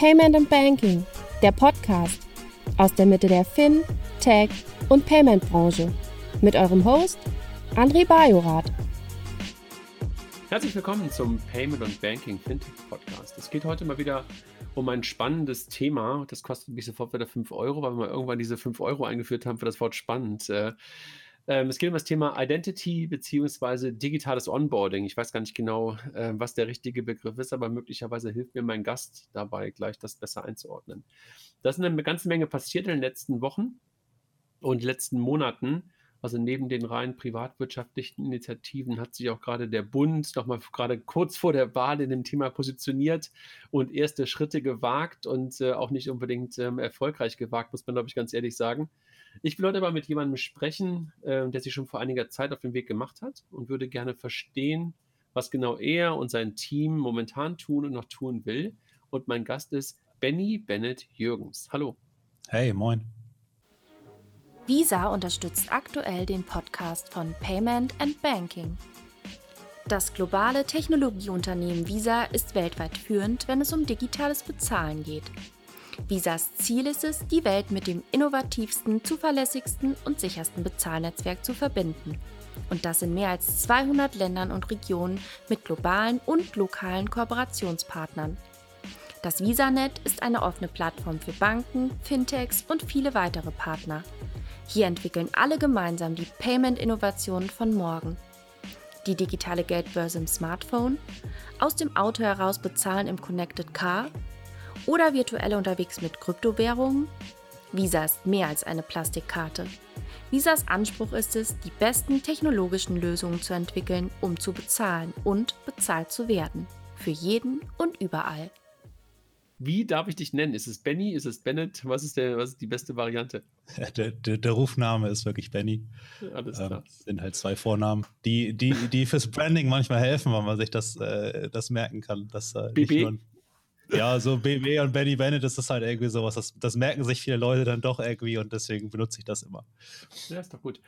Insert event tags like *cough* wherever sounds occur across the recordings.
Payment and Banking, der Podcast aus der Mitte der Fin, Tech und Payment Branche mit eurem Host André Bajorath. Herzlich willkommen zum Payment und Banking Fintech Podcast. Es geht heute mal wieder um ein spannendes Thema. Das kostet mich sofort wieder 5 Euro, weil wir irgendwann diese 5 Euro eingeführt haben für das Wort spannend. Äh, ähm, es geht um das Thema Identity bzw. digitales Onboarding. Ich weiß gar nicht genau, äh, was der richtige Begriff ist, aber möglicherweise hilft mir mein Gast dabei, gleich das besser einzuordnen. Da ist eine ganze Menge passiert in den letzten Wochen und letzten Monaten. Also neben den rein privatwirtschaftlichen Initiativen hat sich auch gerade der Bund nochmal gerade kurz vor der Wahl in dem Thema positioniert und erste Schritte gewagt und äh, auch nicht unbedingt ähm, erfolgreich gewagt, muss man, glaube ich, ganz ehrlich sagen. Ich will heute aber mit jemandem sprechen, äh, der sich schon vor einiger Zeit auf den Weg gemacht hat und würde gerne verstehen, was genau er und sein Team momentan tun und noch tun will. Und mein Gast ist Benny Bennett Jürgens. Hallo. Hey, moin. Visa unterstützt aktuell den Podcast von Payment and Banking. Das globale Technologieunternehmen Visa ist weltweit führend, wenn es um digitales Bezahlen geht. Visas Ziel ist es, die Welt mit dem innovativsten, zuverlässigsten und sichersten Bezahlnetzwerk zu verbinden. Und das in mehr als 200 Ländern und Regionen mit globalen und lokalen Kooperationspartnern. Das VisaNet ist eine offene Plattform für Banken, Fintechs und viele weitere Partner. Hier entwickeln alle gemeinsam die Payment-Innovationen von morgen. Die digitale Geldbörse im Smartphone, aus dem Auto heraus bezahlen im Connected Car oder virtuell unterwegs mit Kryptowährungen? Visa ist mehr als eine Plastikkarte. Visas Anspruch ist es, die besten technologischen Lösungen zu entwickeln, um zu bezahlen und bezahlt zu werden. Für jeden und überall. Wie darf ich dich nennen? Ist es Benny? Ist es Bennett? Was ist, der, was ist die beste Variante? *laughs* Der, der, der Rufname ist wirklich Benny. Alles ähm, klar. Ähm, sind halt zwei Vornamen, die, die, die fürs Branding manchmal helfen, weil man sich das, äh, das merken kann. Dass, äh, BB? Ja, so BB und Benny Bennett, das ist halt irgendwie sowas. Das, das merken sich viele Leute dann doch irgendwie und deswegen benutze ich das immer. Ja, ist doch gut.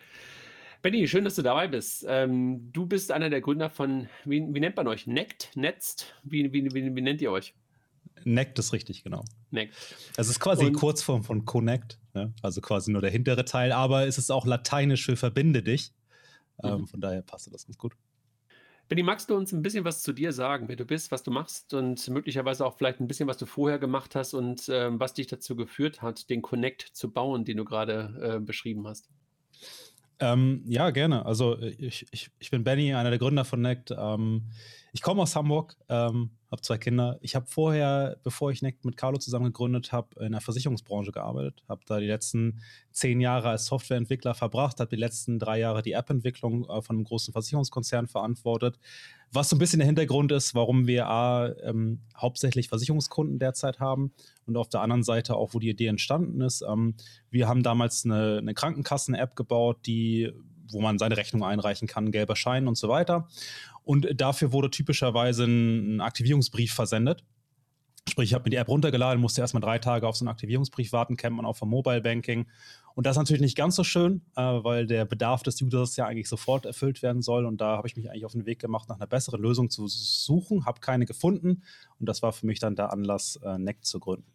Benny, schön, dass du dabei bist. Ähm, du bist einer der Gründer von, wie, wie nennt man euch? Nect? Netzt? Wie, wie, wie, wie nennt ihr euch? Nect ist richtig, genau. Nect. Es ist quasi und, Kurzform von Connect, ne? also quasi nur der hintere Teil, aber es ist auch lateinisch für verbinde dich. Ähm, mhm. von daher passt das ganz gut. Benny, magst du uns ein bisschen was zu dir sagen, wer du bist, was du machst und möglicherweise auch vielleicht ein bisschen, was du vorher gemacht hast und ähm, was dich dazu geführt hat, den Connect zu bauen, den du gerade äh, beschrieben hast? Ähm, ja, gerne. Also ich, ich, ich bin Benny, einer der Gründer von Nect. Ähm, ich komme aus Hamburg, ähm, habe zwei Kinder. Ich habe vorher, bevor ich Nect mit Carlo zusammen gegründet habe, in der Versicherungsbranche gearbeitet. Habe da die letzten zehn Jahre als Softwareentwickler verbracht, habe die letzten drei Jahre die App-Entwicklung äh, von einem großen Versicherungskonzern verantwortet. Was so ein bisschen der Hintergrund ist, warum wir A, ähm, hauptsächlich Versicherungskunden derzeit haben und auf der anderen Seite auch, wo die Idee entstanden ist. Ähm, wir haben damals eine, eine Krankenkassen-App gebaut, die wo man seine Rechnung einreichen kann, gelber Schein und so weiter. Und dafür wurde typischerweise ein, Aktivierungsbrief versendet. Sprich, ich habe mir die App runtergeladen, musste erstmal drei Tage auf so einen Aktivierungsbrief warten, kennt man auch vom Mobile Banking. Und das ist natürlich nicht ganz so schön, äh, weil der Bedarf des Users ja eigentlich sofort erfüllt werden soll. Und da habe ich mich eigentlich auf den Weg gemacht, nach einer besseren Lösung zu suchen, habe keine gefunden. Und das war für mich dann der Anlass, äh, NEC zu gründen.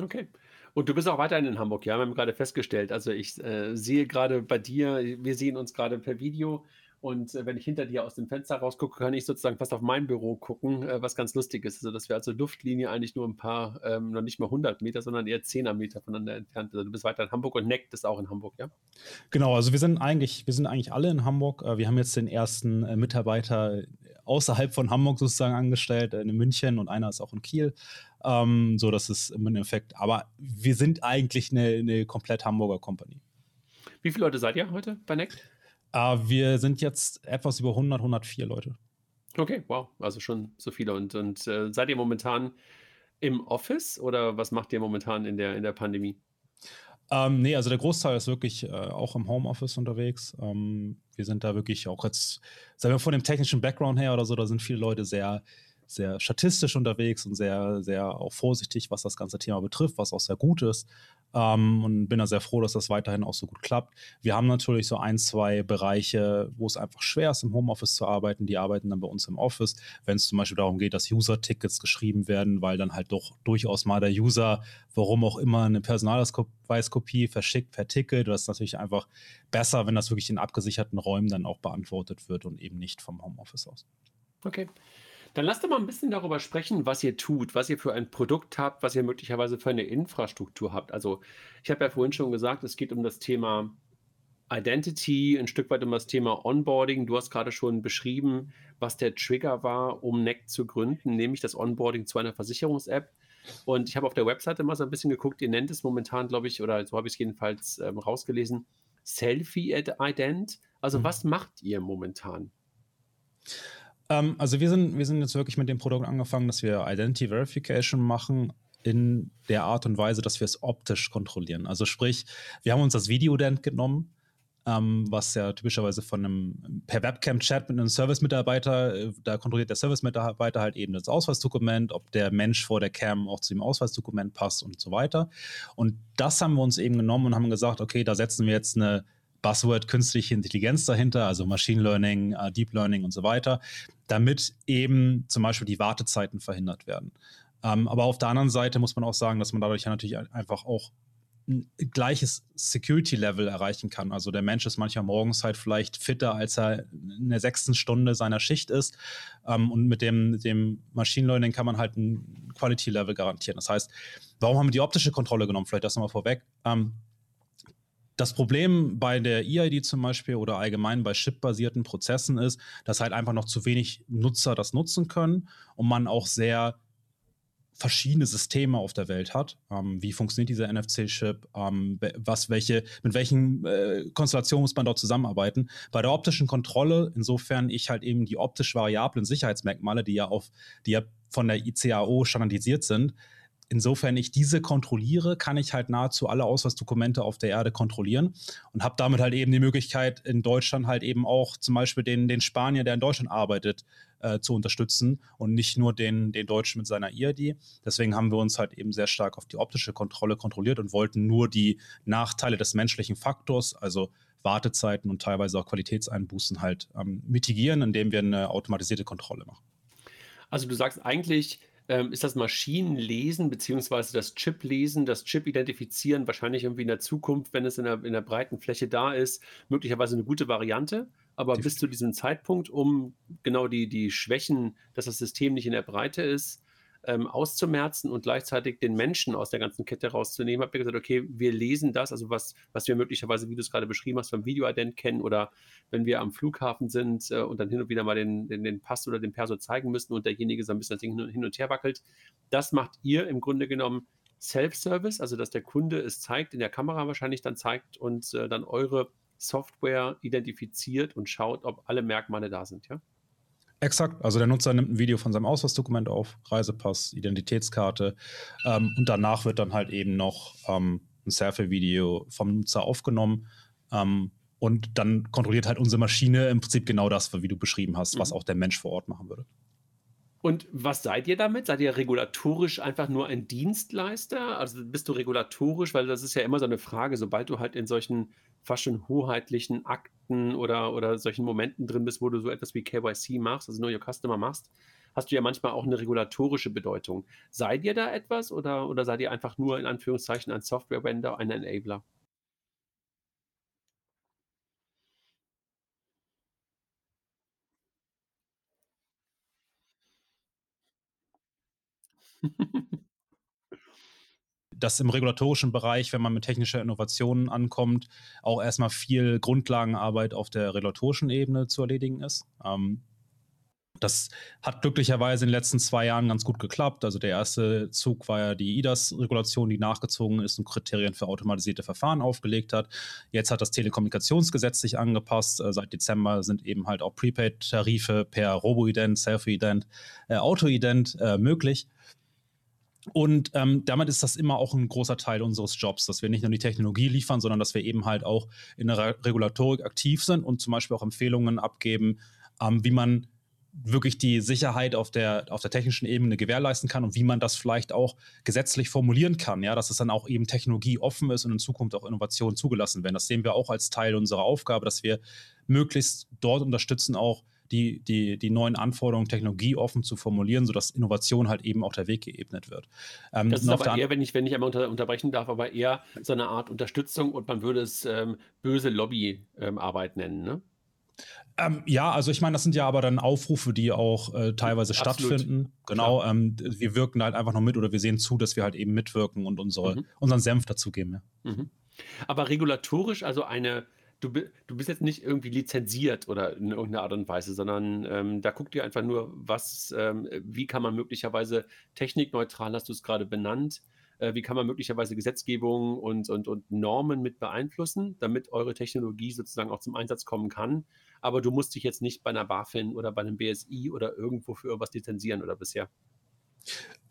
Okay. Und du bist auch weiterhin in Hamburg, ja, wir haben gerade festgestellt. Also ich äh, sehe gerade bei dir, wir sehen uns gerade per Video. Und äh, wenn ich hinter dir aus dem Fenster rausgucke, kann ich sozusagen fast auf mein Büro gucken, äh, was ganz lustig ist. Also, dass wir also Luftlinie eigentlich nur ein paar, ähm, noch nicht mal 100 Meter, sondern eher 10er Meter voneinander entfernt. Also, du bist weiter in Hamburg und Neckt ist auch in Hamburg, ja? Genau, also wir sind eigentlich, wir sind eigentlich alle in Hamburg. Äh, wir haben jetzt den ersten äh, Mitarbeiter außerhalb von Hamburg sozusagen angestellt, äh, in München und einer ist auch in Kiel. Ähm, so, das ist im Endeffekt, aber wir sind eigentlich eine, eine komplett Hamburger Company. Wie viele Leute seid ihr heute bei Neckt? Uh, wir sind jetzt etwas über 100, 104 Leute. Okay, wow, also schon so viele. Und, und äh, seid ihr momentan im Office oder was macht ihr momentan in der, in der Pandemie? Ähm, nee, also der Großteil ist wirklich äh, auch im Homeoffice unterwegs. Ähm, wir sind da wirklich auch jetzt, sagen wir von dem technischen Background her oder so, da sind viele Leute sehr, sehr statistisch unterwegs und sehr, sehr auch vorsichtig, was das ganze Thema betrifft, was auch sehr gut ist. Ähm, und bin da sehr froh, dass das weiterhin auch so gut klappt. Wir haben natürlich so ein, zwei Bereiche, wo es einfach schwer ist, im Homeoffice zu arbeiten. Die arbeiten dann bei uns im Office. Wenn es zum Beispiel darum geht, dass User-Tickets geschrieben werden, weil dann halt doch durchaus mal der User, warum auch immer, eine Personalausweiskopie verschickt per Ticket. Das ist natürlich einfach besser, wenn das wirklich in abgesicherten Räumen dann auch beantwortet wird und eben nicht vom Homeoffice aus. Okay. Dann lasst doch mal ein bisschen darüber sprechen, was ihr tut, was ihr für ein Produkt habt, was ihr möglicherweise für eine Infrastruktur habt. Also ich habe ja vorhin schon gesagt, es geht um das Thema Identity, ein Stück weit um das Thema Onboarding. Du hast gerade schon beschrieben, was der Trigger war, um NEC zu gründen, nämlich das Onboarding zu einer Versicherungs-App. Und ich habe auf der Webseite mal so ein bisschen geguckt, ihr nennt es momentan, glaube ich, oder so habe ich es jedenfalls ähm, rausgelesen, Selfie-Ident. Also mhm. was macht ihr momentan? Ähm, also wir sind, wir sind jetzt wirklich mit dem Produkt angefangen, dass wir Identity Verification machen in der Art und Weise, dass wir es optisch kontrollieren. Also sprich, wir haben uns das Videodent genommen, ähm, was ja typischerweise von einem per Webcam-Chat mit einem Service-Mitarbeiter, äh, da kontrolliert der Service-Mitarbeiter halt eben das Ausweisdokument, ob der Mensch vor der Cam auch zu dem Ausweisdokument passt und so weiter. Und das haben wir uns eben genommen und haben gesagt, okay, da setzen wir jetzt eine Buzzword künstliche Intelligenz dahinter, also Machine Learning, uh, Deep Learning und so weiter, damit eben zum Beispiel die Wartezeiten verhindert werden. Ähm, aber auf der anderen Seite muss man auch sagen, dass man dadurch ja natürlich einfach auch ein gleiches Security-Level erreichen kann. Also der Mensch ist manchmal morgens halt vielleicht fitter, als er in der sechsten Stunde seiner Schicht ist. Ähm, und mit dem, dem Machine Learning kann man halt ein Quality-Level garantieren. Das heißt, warum haben wir die optische Kontrolle genommen? Vielleicht das nochmal vorweg. Ähm, das Problem bei der EID zum Beispiel oder allgemein bei chip-basierten Prozessen ist, dass halt einfach noch zu wenig Nutzer das nutzen können und man auch sehr verschiedene Systeme auf der Welt hat. Ähm, wie funktioniert dieser NFC-Chip? Ähm, was, welche, mit welchen äh, Konstellationen muss man dort zusammenarbeiten? Bei der optischen Kontrolle, insofern ich halt eben die optisch variablen Sicherheitsmerkmale, die ja auf, die ja von der ICAO standardisiert sind, insofern ich diese kontrolliere, kann ich halt nahezu alle Ausweisdokumente auf der Erde kontrollieren und habe damit halt eben die Möglichkeit, in Deutschland halt eben auch zum Beispiel den, den Spanier, der in Deutschland arbeitet, äh, zu unterstützen und nicht nur den, den Deutschen mit seiner IRD. Deswegen haben wir uns halt eben sehr stark auf die optische Kontrolle kontrolliert und wollten nur die Nachteile des menschlichen Faktors, also Wartezeiten und teilweise auch Qualitätseinbußen halt ähm, mitigieren, indem wir eine automatisierte Kontrolle machen. Also du sagst eigentlich, ähm, ist das Maschinenlesen beziehungsweise das Chip-Lesen, das Chip-Identifizieren wahrscheinlich irgendwie in der Zukunft, wenn es in der, in der breiten Fläche da ist, möglicherweise eine gute Variante. Aber bis zu diesem Zeitpunkt, um genau die, die Schwächen, dass das System nicht in der Breite ist, ähm, auszumerzen und gleichzeitig den Menschen aus der ganzen Kette rauszunehmen, habt ihr gesagt, okay, wir lesen das, also was, was wir möglicherweise, wie du es gerade beschrieben hast, vom Videoident kennen oder wenn wir am Flughafen sind äh, und dann hin und wieder mal den, den, den, Pass oder den Perso zeigen müssen und derjenige so ein bisschen das Ding hin und her wackelt. Das macht ihr im Grunde genommen Self-Service, also dass der Kunde es zeigt, in der Kamera wahrscheinlich dann zeigt und äh, dann eure Software identifiziert und schaut, ob alle Merkmale da sind, ja? Exakt. Also der Nutzer nimmt ein Video von seinem Ausweisdokument auf, Reisepass, Identitätskarte ähm, und danach wird dann halt eben noch ähm, ein Selfie-Video vom Nutzer aufgenommen. Ähm, und dann kontrolliert halt unsere Maschine im Prinzip genau das, wie du beschrieben hast, mhm. was auch der Mensch vor Ort machen würde. Und was seid ihr damit? Seid ihr regulatorisch einfach nur ein Dienstleister? Also bist du regulatorisch, weil das ist ja immer so eine Frage, sobald du halt in solchen fast schon hoheitlichen Akten oder, oder solchen Momenten drin bist, wo du so etwas wie KYC machst, also Know Your Customer machst, hast du ja manchmal auch eine regulatorische Bedeutung. Seid ihr da etwas oder, oder seid ihr einfach nur in Anführungszeichen ein Software-Vendor, ein Enabler? *laughs* dass im regulatorischen Bereich, wenn man mit technischer Innovation ankommt, auch erstmal viel Grundlagenarbeit auf der regulatorischen Ebene zu erledigen ist. Ähm, das hat glücklicherweise in den letzten zwei Jahren ganz gut geklappt. Also der erste Zug war ja die IDAS-Regulation, die nachgezogen ist und Kriterien für automatisierte Verfahren aufgelegt hat. Jetzt hat das Telekommunikationsgesetz sich angepasst. Äh, seit Dezember sind eben halt auch Prepaid-Tarife per Robo-Ident, Selfie-Ident, äh, Auto-Ident äh, möglich. Und ähm, damit ist das immer auch ein großer Teil unseres Jobs, dass wir nicht nur die Technologie liefern, sondern dass wir eben halt auch in der Regulatorik aktiv sind und zum Beispiel auch Empfehlungen abgeben, ähm, wie man wirklich die Sicherheit auf der, auf der technischen Ebene gewährleisten kann und wie man das vielleicht auch gesetzlich formulieren kann, ja, dass es dann auch eben technologieoffen ist und in Zukunft auch Innovationen zugelassen werden. Das sehen wir auch als Teil unserer Aufgabe, dass wir möglichst dort unterstützen, auch die, die, die neuen Anforderungen technologieoffen zu formulieren, sodass Innovation halt eben auch der Weg geebnet wird. Ähm, das ist aber eher, wenn ich, wenn ich einmal unter, unterbrechen darf, aber eher so eine Art Unterstützung und man würde es ähm, böse Lobbyarbeit ähm, nennen, ne? Ähm, ja, also ich meine, das sind ja aber dann Aufrufe, die auch äh, teilweise Absolut. stattfinden. Genau, ähm, wir wirken halt einfach noch mit oder wir sehen zu, dass wir halt eben mitwirken und unsere, mhm. unseren Senf dazugeben. Ja. Mhm. Aber regulatorisch, also eine, du, du bist jetzt nicht irgendwie lizenziert oder in irgendeiner Art und Weise, sondern ähm, da guckt ihr einfach nur, was, ähm, wie kann man möglicherweise technikneutral, hast du es gerade benannt, äh, wie kann man möglicherweise Gesetzgebung und, und, und Normen mit beeinflussen, damit eure Technologie sozusagen auch zum Einsatz kommen kann. Aber du musst dich jetzt nicht bei einer BaFin oder bei einem BSI oder irgendwo für irgendwas lizenzieren oder bisher.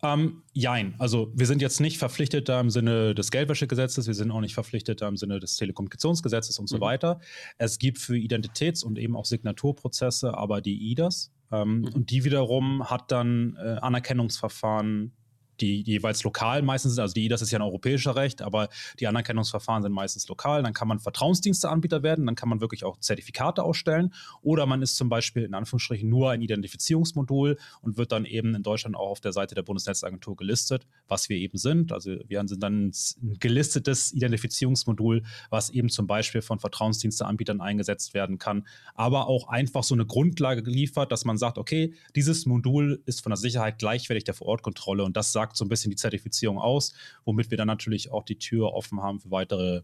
Ähm, jein. Also wir sind jetzt nicht verpflichtet da im Sinne des Geldwäschegesetzes, wir sind auch nicht verpflichtet da im Sinne des Telekommunikationsgesetzes und so mhm. weiter. Es gibt für Identitäts- und eben auch Signaturprozesse aber die IDAS. Ähm, mhm. Und die wiederum hat dann äh, Anerkennungsverfahren die jeweils lokal meistens sind. Also die IDAS ist ja ein europäischer Recht, aber die Anerkennungsverfahren sind meistens lokal. Dann kann man Vertrauensdiensteanbieter werden, dann kann man wirklich auch Zertifikate ausstellen. Oder man ist zum Beispiel in Anführungsstrichen nur ein Identifizierungsmodul und wird dann eben in Deutschland auch auf der Seite der Bundesnetzagentur gelistet, was wir eben sind. Also wir sind dann ein gelistetes Identifizierungsmodul, was eben zum Beispiel von Vertrauensdiensteanbietern eingesetzt werden kann, aber auch einfach so eine Grundlage liefert, dass man sagt, okay, dieses Modul ist von der Sicherheit gleichwertig der Vorortkontrolle und das sagt sagt so ein bisschen die Zertifizierung aus, womit wir dann natürlich auch die Tür offen haben für weitere,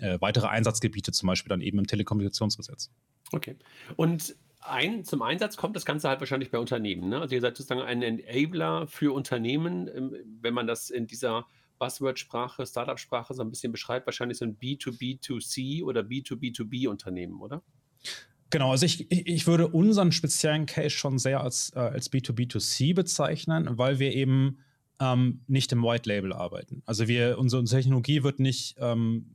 äh, weitere Einsatzgebiete, zum Beispiel dann eben im Telekommunikationsgesetz. Okay. Und ein, zum Einsatz kommt das Ganze halt wahrscheinlich bei Unternehmen. Ne? Also ihr seid sozusagen ein Enabler für Unternehmen, ähm, wenn man das in dieser Buzzword-Sprache, Startup-Sprache so ein bisschen beschreibt, wahrscheinlich so ein B2B2C oder B2B2B-Unternehmen, oder? Genau, also ich, ich würde unseren speziellen Case schon sehr als, äh, als B2B2C bezeichnen, weil wir eben ähm, nicht im White Label arbeiten. Also wir, unsere, Technologie wird nicht ähm,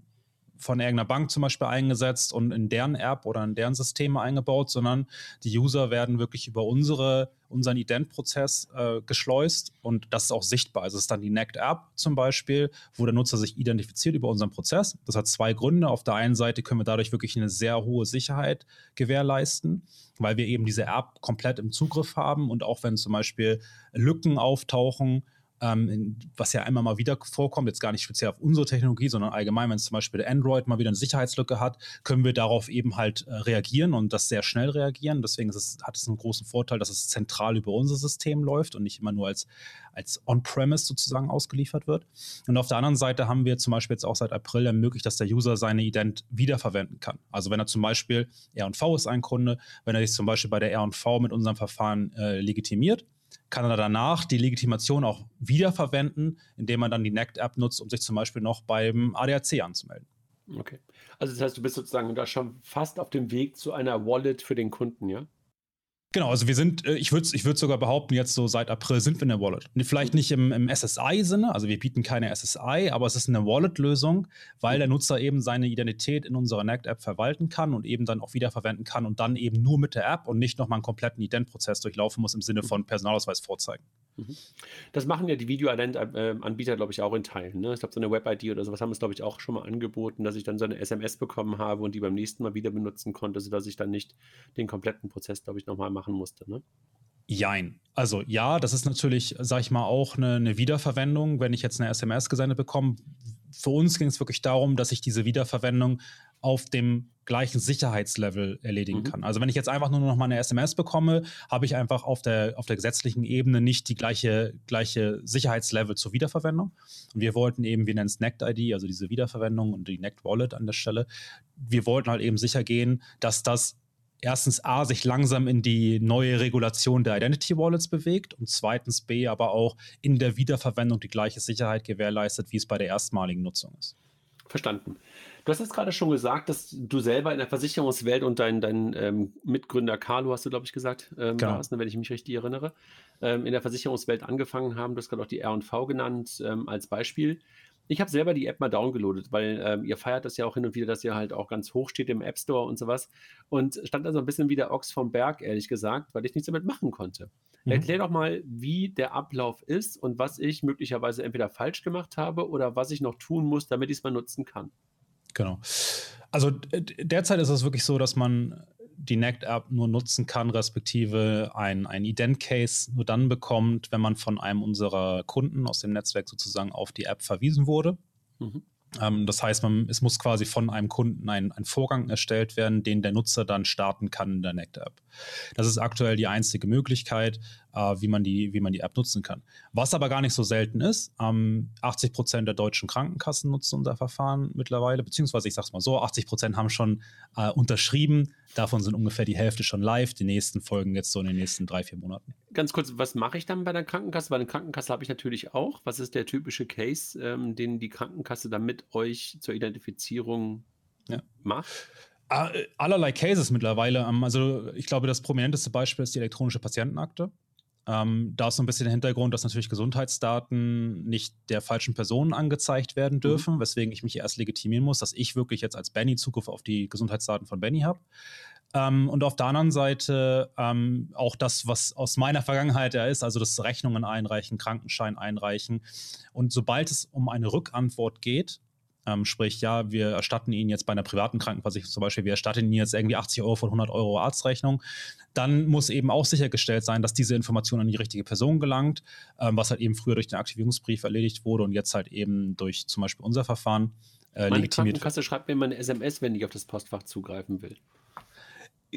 von irgendeiner Bank zum Beispiel eingesetzt und in deren App oder in deren Systeme eingebaut, sondern die User werden wirklich über unsere, unseren Ident-Prozess äh, geschleust und das ist auch sichtbar. Also es ist dann die NACT-App zum Beispiel, wo der Nutzer sich identifiziert über unseren Prozess. Das hat zwei Gründe. Auf der einen Seite können wir dadurch wirklich eine sehr hohe Sicherheit gewährleisten, weil wir eben diese App komplett im Zugriff haben und auch wenn zum Beispiel Lücken auftauchen, ähm, was ja einmal mal wieder vorkommt, jetzt gar nicht speziell auf unsere Technologie, sondern allgemein, wenn zum Beispiel Android mal wieder eine Sicherheitslücke hat, können wir darauf eben halt äh, reagieren und das sehr schnell reagieren. Deswegen es, hat es einen großen Vorteil, dass es zentral über unser System läuft und nicht immer nur als, als On-Premise sozusagen ausgeliefert wird. Und auf der anderen Seite haben wir zum Beispiel jetzt auch seit April ermöglicht, dass der User seine Ident wiederverwenden kann. Also wenn er zum Beispiel R&V ist ein Kunde, wenn er sich zum Beispiel bei der R&V mit unserem Verfahren äh, legitimiert, kann er danach die Legitimation auch wiederverwenden, indem man dann die NACT-App nutzt, um sich zum Beispiel noch beim ADAC anzumelden. Okay. Also das heißt, du bist sozusagen da schon fast auf dem Weg zu einer Wallet für den Kunden, ja? Genau, also wir sind, äh, ich würde ich würd sogar behaupten, jetzt so seit April sind wir in der Wallet. Vielleicht nicht im, im SSI-Sinne, also wir bieten keine SSI, aber es ist eine Wallet-Lösung, weil der Nutzer eben seine Identität in unserer NACT-App verwalten kann und eben dann auch wiederverwenden kann und dann eben nur mit der App und nicht nochmal einen kompletten Ident-Prozess durchlaufen muss im Sinne von Personalausweis vorzeigen. Mhm. Das machen ja die Video-Ident-Anbieter, glaube ich, auch in Teilen. Ne? Ich glaube, so eine Web-ID oder sowas haben es, glaube ich, auch schon mal angeboten, dass ich dann so eine SMS bekommen habe und die beim nächsten Mal wieder benutzen konnte, sodass ich dann nicht den kompletten Prozess, glaube ich, nochmal machen musste. Ne? Jein. Also ja, das ist natürlich, sag ich mal, auch eine, eine Wiederverwendung, wenn ich jetzt eine SMS gesendet bekomme. Für uns ging es wirklich darum, dass ich diese Wiederverwendung auf dem gleichen Sicherheitslevel erledigen mhm. kann. Also wenn ich jetzt einfach nur noch mal eine SMS bekomme, habe ich einfach auf der, auf der gesetzlichen Ebene nicht die gleiche, gleiche Sicherheitslevel zur Wiederverwendung. Und wir wollten eben, wir nennen es NACT-ID, also diese Wiederverwendung und die NACT-Wallet an der Stelle. Wir wollten halt eben sicher gehen, dass das erstens A, sich langsam in die neue Regulation der Identity Wallets bewegt und zweitens B, aber auch in der Wiederverwendung die gleiche Sicherheit gewährleistet, wie es bei der erstmaligen Nutzung ist. Verstanden. Du hast jetzt gerade schon gesagt, dass du selber in der Versicherungswelt und dein, dein ähm, Mitgründer Carlo, hast du, glaube ich, gesagt, ähm, genau. warst, ne, wenn ich mich richtig erinnere, ähm, in der Versicherungswelt angefangen haben. Du hast gerade auch die R&V genannt ähm, als Beispiel. Ich habe selber die App mal downgeloadet, weil ähm, ihr feiert das ja auch hin und wieder, dass ihr halt auch ganz hoch steht im App Store und sowas. Und stand da so ein bisschen wie der Ochs vom Berg, ehrlich gesagt, weil ich nichts damit machen konnte. Mhm. Erklär doch mal, wie der Ablauf ist und was ich möglicherweise entweder falsch gemacht habe oder was ich noch tun muss, damit ich es mal nutzen kann. Genau. Also derzeit ist es wirklich so, dass man die NACT-App nur nutzen kann, respektive ein, ein Ident-Case nur dann bekommt, wenn man von einem unserer Kunden aus dem Netzwerk sozusagen auf die App verwiesen wurde. Mhm. Ähm, das heißt, man, es muss quasi von einem Kunden ein, ein Vorgang erstellt werden, den der Nutzer dann starten kann in der NACT-App. Das ist aktuell die einzige Möglichkeit äh, wie, man die, wie man die App nutzen kann. Was aber gar nicht so selten ist, ähm, 80 Prozent der deutschen Krankenkassen nutzen unser Verfahren mittlerweile, beziehungsweise ich sage es mal so, 80 Prozent haben schon äh, unterschrieben, davon sind ungefähr die Hälfte schon live, die nächsten folgen jetzt so in den nächsten drei, vier Monaten. Ganz kurz, was mache ich dann bei der Krankenkasse? Bei der Krankenkasse habe ich natürlich auch. Was ist der typische Case, ähm, den die Krankenkasse dann mit euch zur Identifizierung ja. macht? Allerlei Cases mittlerweile. Ähm, also ich glaube, das prominenteste Beispiel ist die elektronische Patientenakte. Ähm, da ist so ein bisschen der Hintergrund, dass natürlich Gesundheitsdaten nicht der falschen Person angezeigt werden mhm. dürfen, mhm. weswegen ich mich erst legitimieren muss, dass ich wirklich jetzt als Benny Zugriff auf die Gesundheitsdaten von Benny habe. Ähm, und auf der anderen Seite ähm, auch das, was aus meiner Vergangenheit ja ist, also das Rechnungen einreichen, Krankenschein einreichen. Und sobald es um eine Rückantwort geht, ähm, sprich, ja, wir erstatten Ihnen jetzt bei einer privaten Krankenversicherung zum Beispiel, wir erstatten Ihnen jetzt irgendwie 80 Euro von 100 Euro Arztrechnung. Dann muss eben auch sichergestellt sein, dass diese Information an die richtige Person gelangt, ähm, was halt eben früher durch den Aktivierungsbrief erledigt wurde und jetzt halt eben durch zum Beispiel unser Verfahren äh, Meine legitimiert Krankenkasse schreibt mir mal eine SMS, wenn ich auf das Postfach zugreifen will.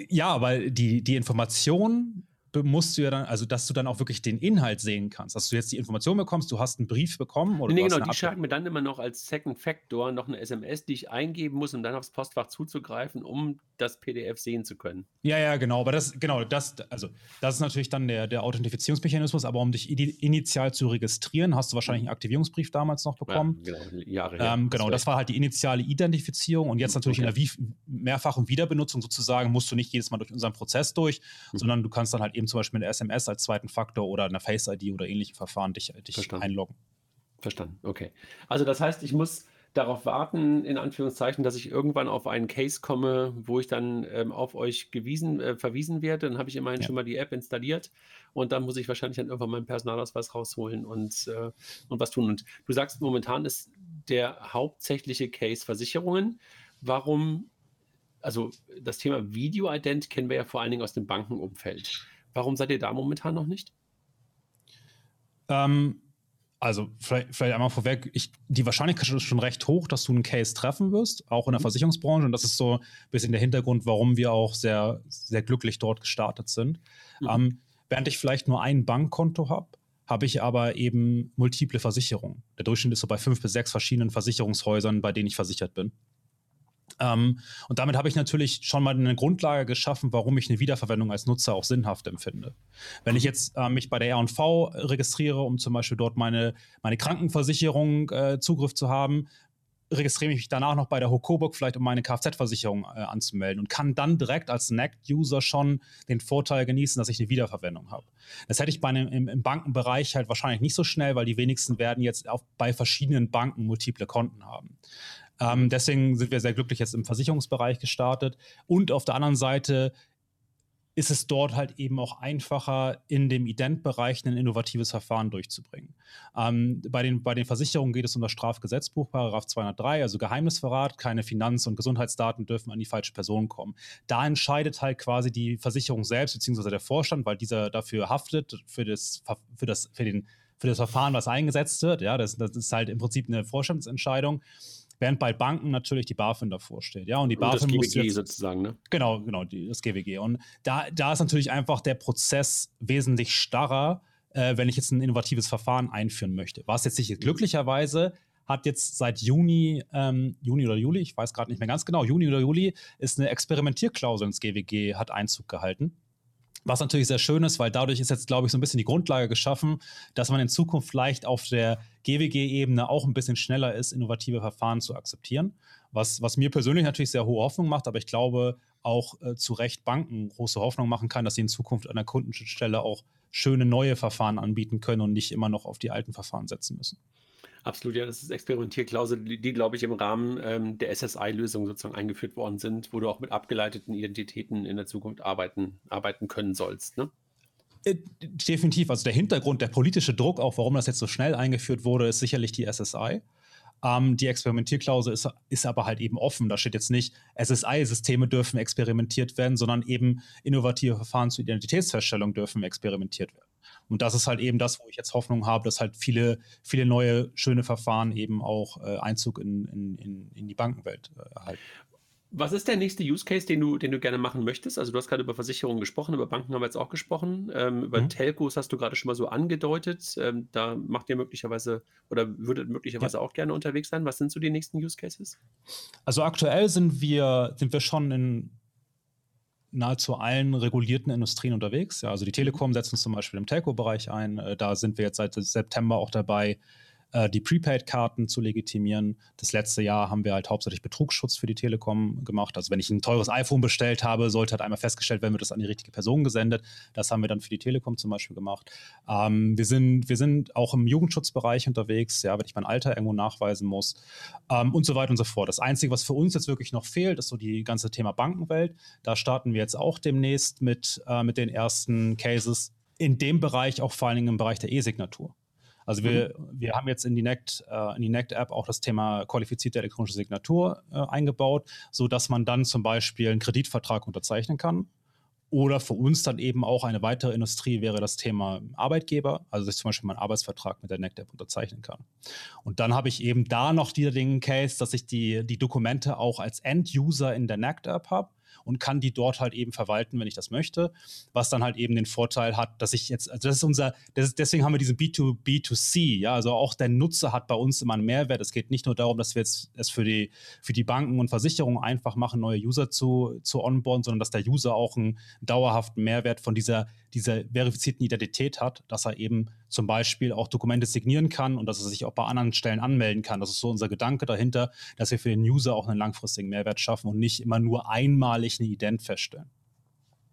Ja, aber die, die Information musst du ja dann, also dass du dann auch wirklich den Inhalt sehen kannst. Dass du jetzt die Information bekommst, du hast einen Brief bekommen oder Nee, genau, die schalten mir dann immer noch als Second Factor noch eine SMS, die ich eingeben muss, um dann aufs Postfach zuzugreifen, um das PDF sehen zu können. Ja, ja, genau, aber das, genau, das, also das ist natürlich dann der, der Authentifizierungsmechanismus, aber um dich initial zu registrieren, hast du wahrscheinlich einen Aktivierungsbrief damals noch bekommen. Ja, genau, Jahre her. Ähm, genau, das war halt die initiale Identifizierung und jetzt natürlich okay. in der mehrfachen Wiederbenutzung sozusagen musst du nicht jedes Mal durch unseren Prozess durch, mhm. sondern du kannst dann halt eben zum Beispiel eine SMS als zweiten Faktor oder eine Face-ID oder ähnliche Verfahren dich, dich einloggen. Verstanden, okay. Also das heißt, ich muss darauf warten, in Anführungszeichen, dass ich irgendwann auf einen Case komme, wo ich dann ähm, auf euch gewiesen, äh, verwiesen werde. Dann habe ich immerhin ja. schon mal die App installiert und dann muss ich wahrscheinlich dann irgendwann meinen Personalausweis rausholen und, äh, und was tun. Und du sagst, momentan ist der hauptsächliche Case Versicherungen. Warum, also das Thema Video-Ident kennen wir ja vor allen Dingen aus dem Bankenumfeld. Warum seid ihr da momentan noch nicht? Ähm, also vielleicht, vielleicht, einmal vorweg, ich, die Wahrscheinlichkeit ist schon recht hoch, dass du einen Case treffen wirst, auch in der mhm. Versicherungsbranche. Und das ist so ein bisschen der Hintergrund, warum wir auch sehr, sehr glücklich dort gestartet sind. Mhm. Ähm, während ich vielleicht nur ein Bankkonto habe, habe ich aber eben multiple Versicherungen. Der Durchschnitt ist so bei fünf bis sechs verschiedenen Versicherungshäusern, bei denen ich versichert bin. Ähm, und damit habe ich natürlich schon mal eine Grundlage geschaffen, warum ich eine Wiederverwendung als Nutzer auch sinnhaft empfinde. Wenn ich jetzt äh, mich bei der R&V registriere, um zum Beispiel dort meine, meine Krankenversicherung äh, Zugriff zu haben, registriere ich mich danach noch bei der Hokoburg vielleicht, um meine Kfz-Versicherung äh, anzumelden und kann dann direkt als NACT-User schon den Vorteil genießen, dass ich eine Wiederverwendung habe. Das hätte ich bei einem, im, im, Bankenbereich halt wahrscheinlich nicht so schnell, weil die wenigsten werden jetzt auch bei verschiedenen Banken multiple Konten haben. Ähm, deswegen sind wir sehr glücklich jetzt im Versicherungsbereich gestartet. Und auf der anderen Seite ist es dort halt eben auch einfacher, in dem Ident-Bereich ein innovatives Verfahren durchzubringen. Ähm, bei, den, bei den Versicherungen geht es um das Strafgesetzbuch, Paragraph 203, also Geheimnisverrat, keine Finanz- und Gesundheitsdaten dürfen an die falsche Person kommen. Da entscheidet halt quasi die Versicherung selbst, beziehungsweise der Vorstand, weil dieser dafür haftet, für das, für das, für den, für das Verfahren, was eingesetzt wird. Ja, das, das ist halt im Prinzip eine Vorstandsentscheidung während bei Banken natürlich die BaFin davor steht. Ja, und die BaFin und das GWG jetzt, sozusagen, ne? Genau, genau, die, das GWG. Und da, da ist natürlich einfach der Prozess wesentlich starrer, äh, wenn ich jetzt ein innovatives Verfahren einführen möchte. Was jetzt nicht glücklicherweise hat jetzt seit Juni, ähm, Juni oder Juli, ich weiß gerade nicht mehr ganz genau, Juni oder Juli, ist eine Experimentierklausel ins GWG, hat Einzug gehalten. Was natürlich sehr schön ist, weil dadurch ist jetzt, glaube ich, so ein bisschen die Grundlage geschaffen, dass man in Zukunft vielleicht auf der GWG-Ebene auch ein bisschen schneller ist, innovative Verfahren zu akzeptieren. Was, was mir persönlich natürlich sehr hohe Hoffnung macht, aber ich glaube auch äh, zu Recht Banken große Hoffnung machen kann, dass sie in Zukunft an der Kundenstelle auch schöne neue Verfahren anbieten können und nicht immer noch auf die alten Verfahren setzen müssen. Absolut, ja, das ist Experimentierklausel, die, die glaube ich, im Rahmen ähm, der SSI-Lösung sozusagen eingeführt worden sind, wo du auch mit abgeleiteten Identitäten in der Zukunft arbeiten, arbeiten können sollst. Ne? Äh, definitiv. Also der Hintergrund, der politische Druck, auch warum das jetzt so schnell eingeführt wurde, ist sicherlich die SSI. Ähm, die Experimentierklausel ist, ist aber halt eben offen. Da steht jetzt nicht, SSI-Systeme dürfen experimentiert werden, sondern eben innovative Verfahren zur Identitätsfeststellung dürfen experimentiert werden. Und das ist halt eben das, wo ich jetzt Hoffnung habe, dass halt viele, viele neue, schöne Verfahren eben auch äh, Einzug in, in, in, in die Bankenwelt äh, erhalten. Was ist der nächste Use Case, den du, den du gerne machen möchtest? Also du hast gerade über Versicherungen gesprochen, über Banken haben wir jetzt auch gesprochen, ähm, über mhm. Telcos hast du gerade schon mal so angedeutet. Ähm, da macht ihr möglicherweise oder würdet möglicherweise ja. auch gerne unterwegs sein. Was sind so die nächsten Use Cases? Also aktuell sind wir, sind wir schon in nahezu allen regulierten Industrien unterwegs. Ja, also die Telekom setzen zum Beispiel im Telco-Bereich ein. Äh, da sind wir jetzt seit September auch dabei, die Prepaid-Karten zu legitimieren. Das letzte Jahr haben wir halt hauptsächlich Betrugsschutz für die Telekom gemacht. Also wenn ich ein teures iPhone bestellt habe, sollte halt einmal festgestellt werden, wird das an die richtige Person gesendet. Das haben wir dann für die Telekom zum Beispiel gemacht. Ähm, wir, sind, wir sind auch im Jugendschutzbereich unterwegs, ja, wenn ich mein Alter irgendwo nachweisen muss ähm, und so weiter und so fort. Das Einzige, was für uns jetzt wirklich noch fehlt, ist so die ganze Thema Bankenwelt. Da starten wir jetzt auch demnächst mit, äh, mit den ersten Cases in dem Bereich, auch vor allen Dingen im Bereich der E-Signatur. Also wir, mhm. wir haben jetzt in die NECT, äh, in die NECT-App auch das Thema qualifizierte elektronische Signatur äh, eingebaut, sodass man dann zum Beispiel einen Kreditvertrag unterzeichnen kann. Oder für uns dann eben auch eine weitere Industrie wäre das Thema Arbeitgeber, also dass ich zum Beispiel meinen Arbeitsvertrag mit der NECT-App unterzeichnen kann. Und dann habe ich eben da noch den Case, dass ich die, die Dokumente auch als End-User in der NECT-App habe und kann die dort halt eben verwalten, wenn ich das möchte. Was dann halt eben den Vorteil hat, dass ich jetzt, also das ist unser, das ist, deswegen haben wir diesen B2B2C, ja, also auch der Nutzer hat bei uns immer einen Mehrwert. Es geht nicht nur darum, dass wir jetzt es für die, für die Banken und Versicherungen einfach machen, neue User zu, zu onboarden, sondern dass der User auch einen dauerhaften Mehrwert von dieser diese verifizierten Identität hat, dass er eben zum Beispiel auch Dokumente signieren kann und dass er sich auch bei anderen Stellen anmelden kann. Das ist so unser Gedanke dahinter, dass wir für den User auch einen langfristigen Mehrwert schaffen und nicht immer nur einmalig eine Ident feststellen.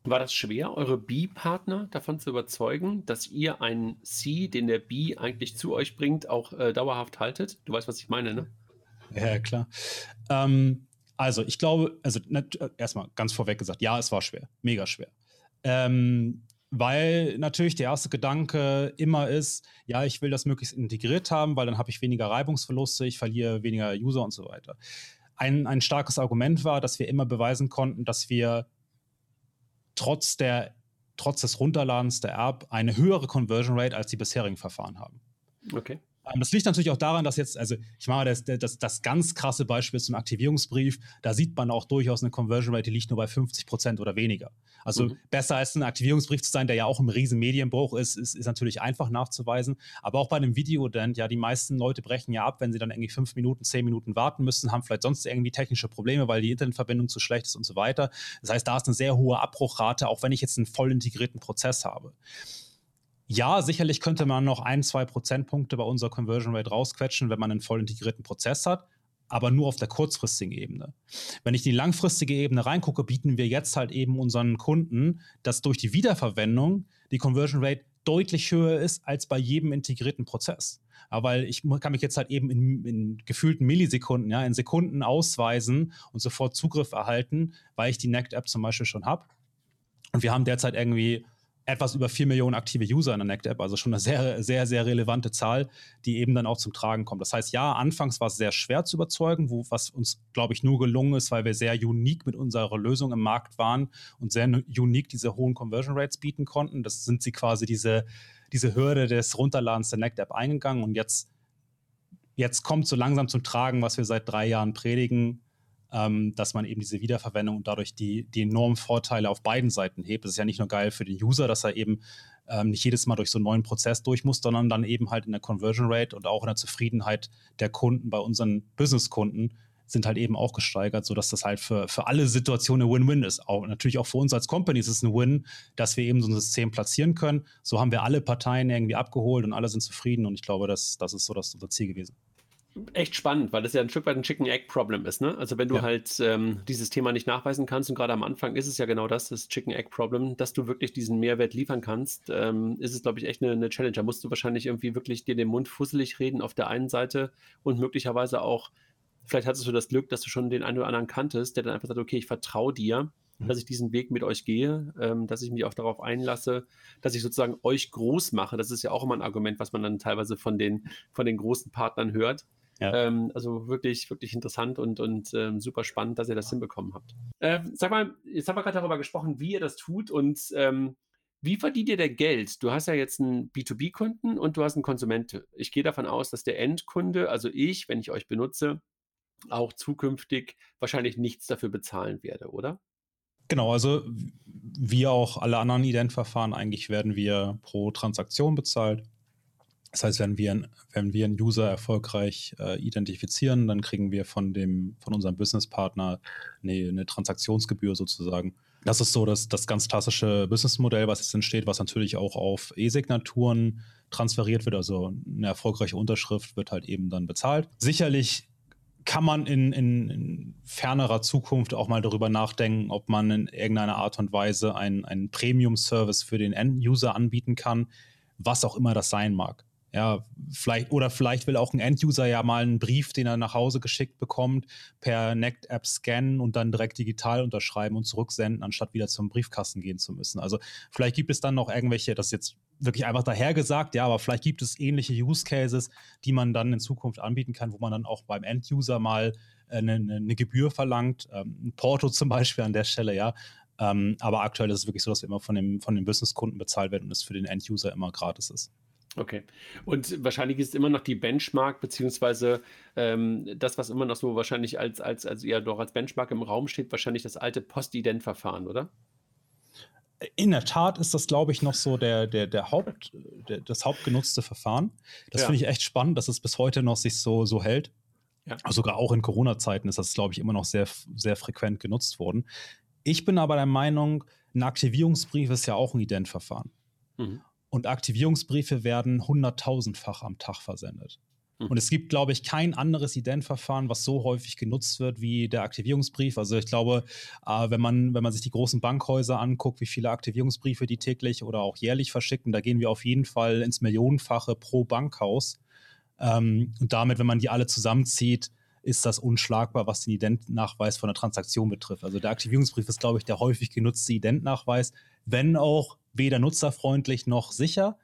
War das schwer, eure B-Partner davon zu überzeugen, dass ihr einen C, den der B eigentlich zu euch bringt, auch äh, dauerhaft haltet? Du weißt, was ich meine, ne? Ja, klar. Ähm, also, ich glaube, also erstmal ganz vorweg gesagt, ja, es war schwer, mega schwer. Ähm, weil natürlich der erste Gedanke immer ist, ja, ich will das möglichst integriert haben, weil dann habe ich weniger Reibungsverluste, ich verliere weniger User und so weiter. Ein, ein starkes Argument war, dass wir immer beweisen konnten, dass wir trotz, der, trotz des Runterladens der App eine höhere Conversion Rate als die bisherigen Verfahren haben. Okay. Ähm, das liegt natürlich auch daran, dass jetzt, also ich mache das, das, das ganz krasse Beispiel zum Aktivierungsbrief, da sieht man auch durchaus eine Conversion Rate, die liegt nur bei 50 Prozent oder weniger. Also mhm. besser als ein Aktivierungsbrief zu sein, der ja auch im riesen Medienbruch ist, ist, ist natürlich einfach nachzuweisen. Aber auch bei einem Videodent, ja, die meisten Leute brechen ja ab, wenn sie dann irgendwie fünf Minuten, zehn Minuten warten müssen, haben vielleicht sonst irgendwie technische Probleme, weil die Internetverbindung zu schlecht ist und so weiter. Das heißt, da ist eine sehr hohe Abbruchrate, auch wenn ich jetzt einen voll integrierten Prozess habe. Ja, sicherlich könnte man noch ein, zwei Prozentpunkte bei unserer Conversion Rate rausquetschen, wenn man einen voll integrierten Prozess hat, aber nur auf der kurzfristigen Ebene. Wenn ich die langfristige Ebene reingucke, bieten wir jetzt halt eben unseren Kunden, dass durch die Wiederverwendung die Conversion Rate deutlich höher ist als bei jedem integrierten Prozess. Ja, weil ich kann mich jetzt halt eben in, in, gefühlten Millisekunden, ja, in Sekunden ausweisen und sofort Zugriff erhalten, weil ich die NECT-App zum Beispiel schon habe. Und wir haben derzeit irgendwie etwas über 4 Millionen aktive User in der NECT-App, also schon eine sehr, sehr, sehr relevante Zahl, die eben dann auch zum Tragen kommt. Das heißt, ja, anfangs war es sehr schwer zu überzeugen, wo, was uns, glaube ich, nur gelungen ist, weil wir sehr unique mit unserer Lösung im Markt waren und sehr unique diese hohen Conversion Rates bieten konnten. Das sind sie quasi diese, diese Hürde des Runterladens der NECT-App eingegangen und jetzt, jetzt kommt so langsam zum Tragen, was wir seit drei Jahren predigen, ähm, dass man eben diese Wiederverwendung und dadurch die, die enormen Vorteile auf beiden Seiten hebt. Das ist ja nicht nur geil für den User, dass er eben ähm, nicht jedes Mal durch so einen neuen Prozess durch muss, sondern dann eben halt in der Conversion Rate und auch in der Zufriedenheit der Kunden bei unseren Business-Kunden sind halt eben auch gesteigert, sodass das halt für, für alle Situationen ein Win-Win ist. Auch, natürlich auch für uns als Company ist es ein Win, dass wir eben so ein System platzieren können. So haben wir alle Parteien irgendwie abgeholt und alle sind zufrieden und ich glaube, das, das ist so das unser Ziel gewesen. Echt spannend, weil das ja ein Stück weit ein Chicken Egg Problem ist. Ne? Also wenn du ja. halt ähm, dieses Thema nicht nachweisen kannst und gerade am Anfang ist es ja genau das, das Chicken Egg Problem, dass du wirklich diesen Mehrwert liefern kannst, ähm, ist es glaube ich echt eine, eine, Challenge. Da musst du wahrscheinlich irgendwie wirklich dir den Mund fusselig reden auf der einen Seite und möglicherweise auch, vielleicht hattest du das Glück, dass du schon den einen oder anderen kanntest, der dann einfach sagt, okay, ich vertraue dir mhm. dass ich diesen Weg mit euch gehe, ähm, dass ich mich auch darauf einlasse, dass ich sozusagen euch groß mache. Das ist ja auch immer ein Argument, was man dann teilweise von den, von den großen Partnern hört. Ja. Ähm, also wirklich, wirklich interessant und, und ähm, super spannend, dass ihr das hinbekommen habt. Äh, sag mal, jetzt haben wir gerade darüber gesprochen, wie ihr das tut und ähm, wie verdient ihr denn Geld? Du hast ja jetzt einen B2B-Kunden und du hast einen Konsument. Ich gehe davon aus, dass der Endkunde, also ich, wenn ich euch benutze, auch zukünftig wahrscheinlich nichts dafür bezahlen werde, oder? Genau, also wie auch alle anderen Identverfahren, eigentlich werden wir pro Transaktion bezahlt. Das heißt, wenn wir, wenn wir einen User erfolgreich äh, identifizieren, dann kriegen wir von, dem, von unserem Businesspartner eine, eine Transaktionsgebühr sozusagen. Das ist so das, das ganz klassische Businessmodell, was jetzt entsteht, was natürlich auch auf E-Signaturen transferiert wird. Also eine erfolgreiche Unterschrift wird halt eben dann bezahlt. Sicherlich kann man in, in, in, fernerer Zukunft auch mal darüber nachdenken, ob man in irgendeiner Art und Weise einen Premium-Service für den End-User anbieten kann, was auch immer das sein mag. Ja, vielleicht, oder vielleicht will auch ein End-User ja mal einen Brief, den er nach Hause geschickt bekommt, per Nect-App scannen und dann direkt digital unterschreiben und zurücksenden, anstatt wieder zum Briefkasten gehen zu müssen. Also vielleicht gibt es dann noch irgendwelche, das ist jetzt wirklich einfach dahergesagt, ja, aber vielleicht gibt es ähnliche Use Cases, die man dann in Zukunft anbieten kann, wo man dann auch beim End-User mal eine, eine, eine, Gebühr verlangt, ähm, ein Porto zum Beispiel an der Stelle, ja. Ähm, aber aktuell ist es wirklich so, dass wir immer von dem, von den Business-Kunden bezahlt werden und es für den End-User immer gratis ist. Okay. Und wahrscheinlich ist immer noch die Benchmark, beziehungsweise ähm, das, was immer noch so wahrscheinlich als, als, also ja doch als Benchmark im Raum steht, wahrscheinlich das alte Postident-Verfahren, oder? In der Tat ist das, glaube ich, noch so der, der, der Haupt, der, das hauptgenutzte Verfahren. Das ja. finde ich echt spannend, dass es bis heute noch sich so, so hält. Ja. Sogar auch in Corona-Zeiten ist das, glaube ich, immer noch sehr, sehr frequent genutzt worden. Ich bin aber der Meinung, ein Aktivierungsbrief ist ja auch ein Identverfahren. Mhm. Und Aktivierungsbriefe werden hunderttausendfach am Tag versendet. Mhm. Und es gibt, glaube ich, kein anderes Identverfahren, was so häufig genutzt wird wie der Aktivierungsbrief. Also ich glaube, äh, wenn, man, wenn man sich die großen Bankhäuser anguckt, wie viele Aktivierungsbriefe die täglich oder auch jährlich verschicken, da gehen wir auf jeden Fall ins Millionenfache pro Bankhaus. Ähm, und damit, wenn man die alle zusammenzieht, ist das unschlagbar, was den Identnachweis von der Transaktion betrifft. Also der Aktivierungsbrief ist, glaube ich, der häufig genutzte Identnachweis, wenn auch weder nutzerfreundlich noch sicher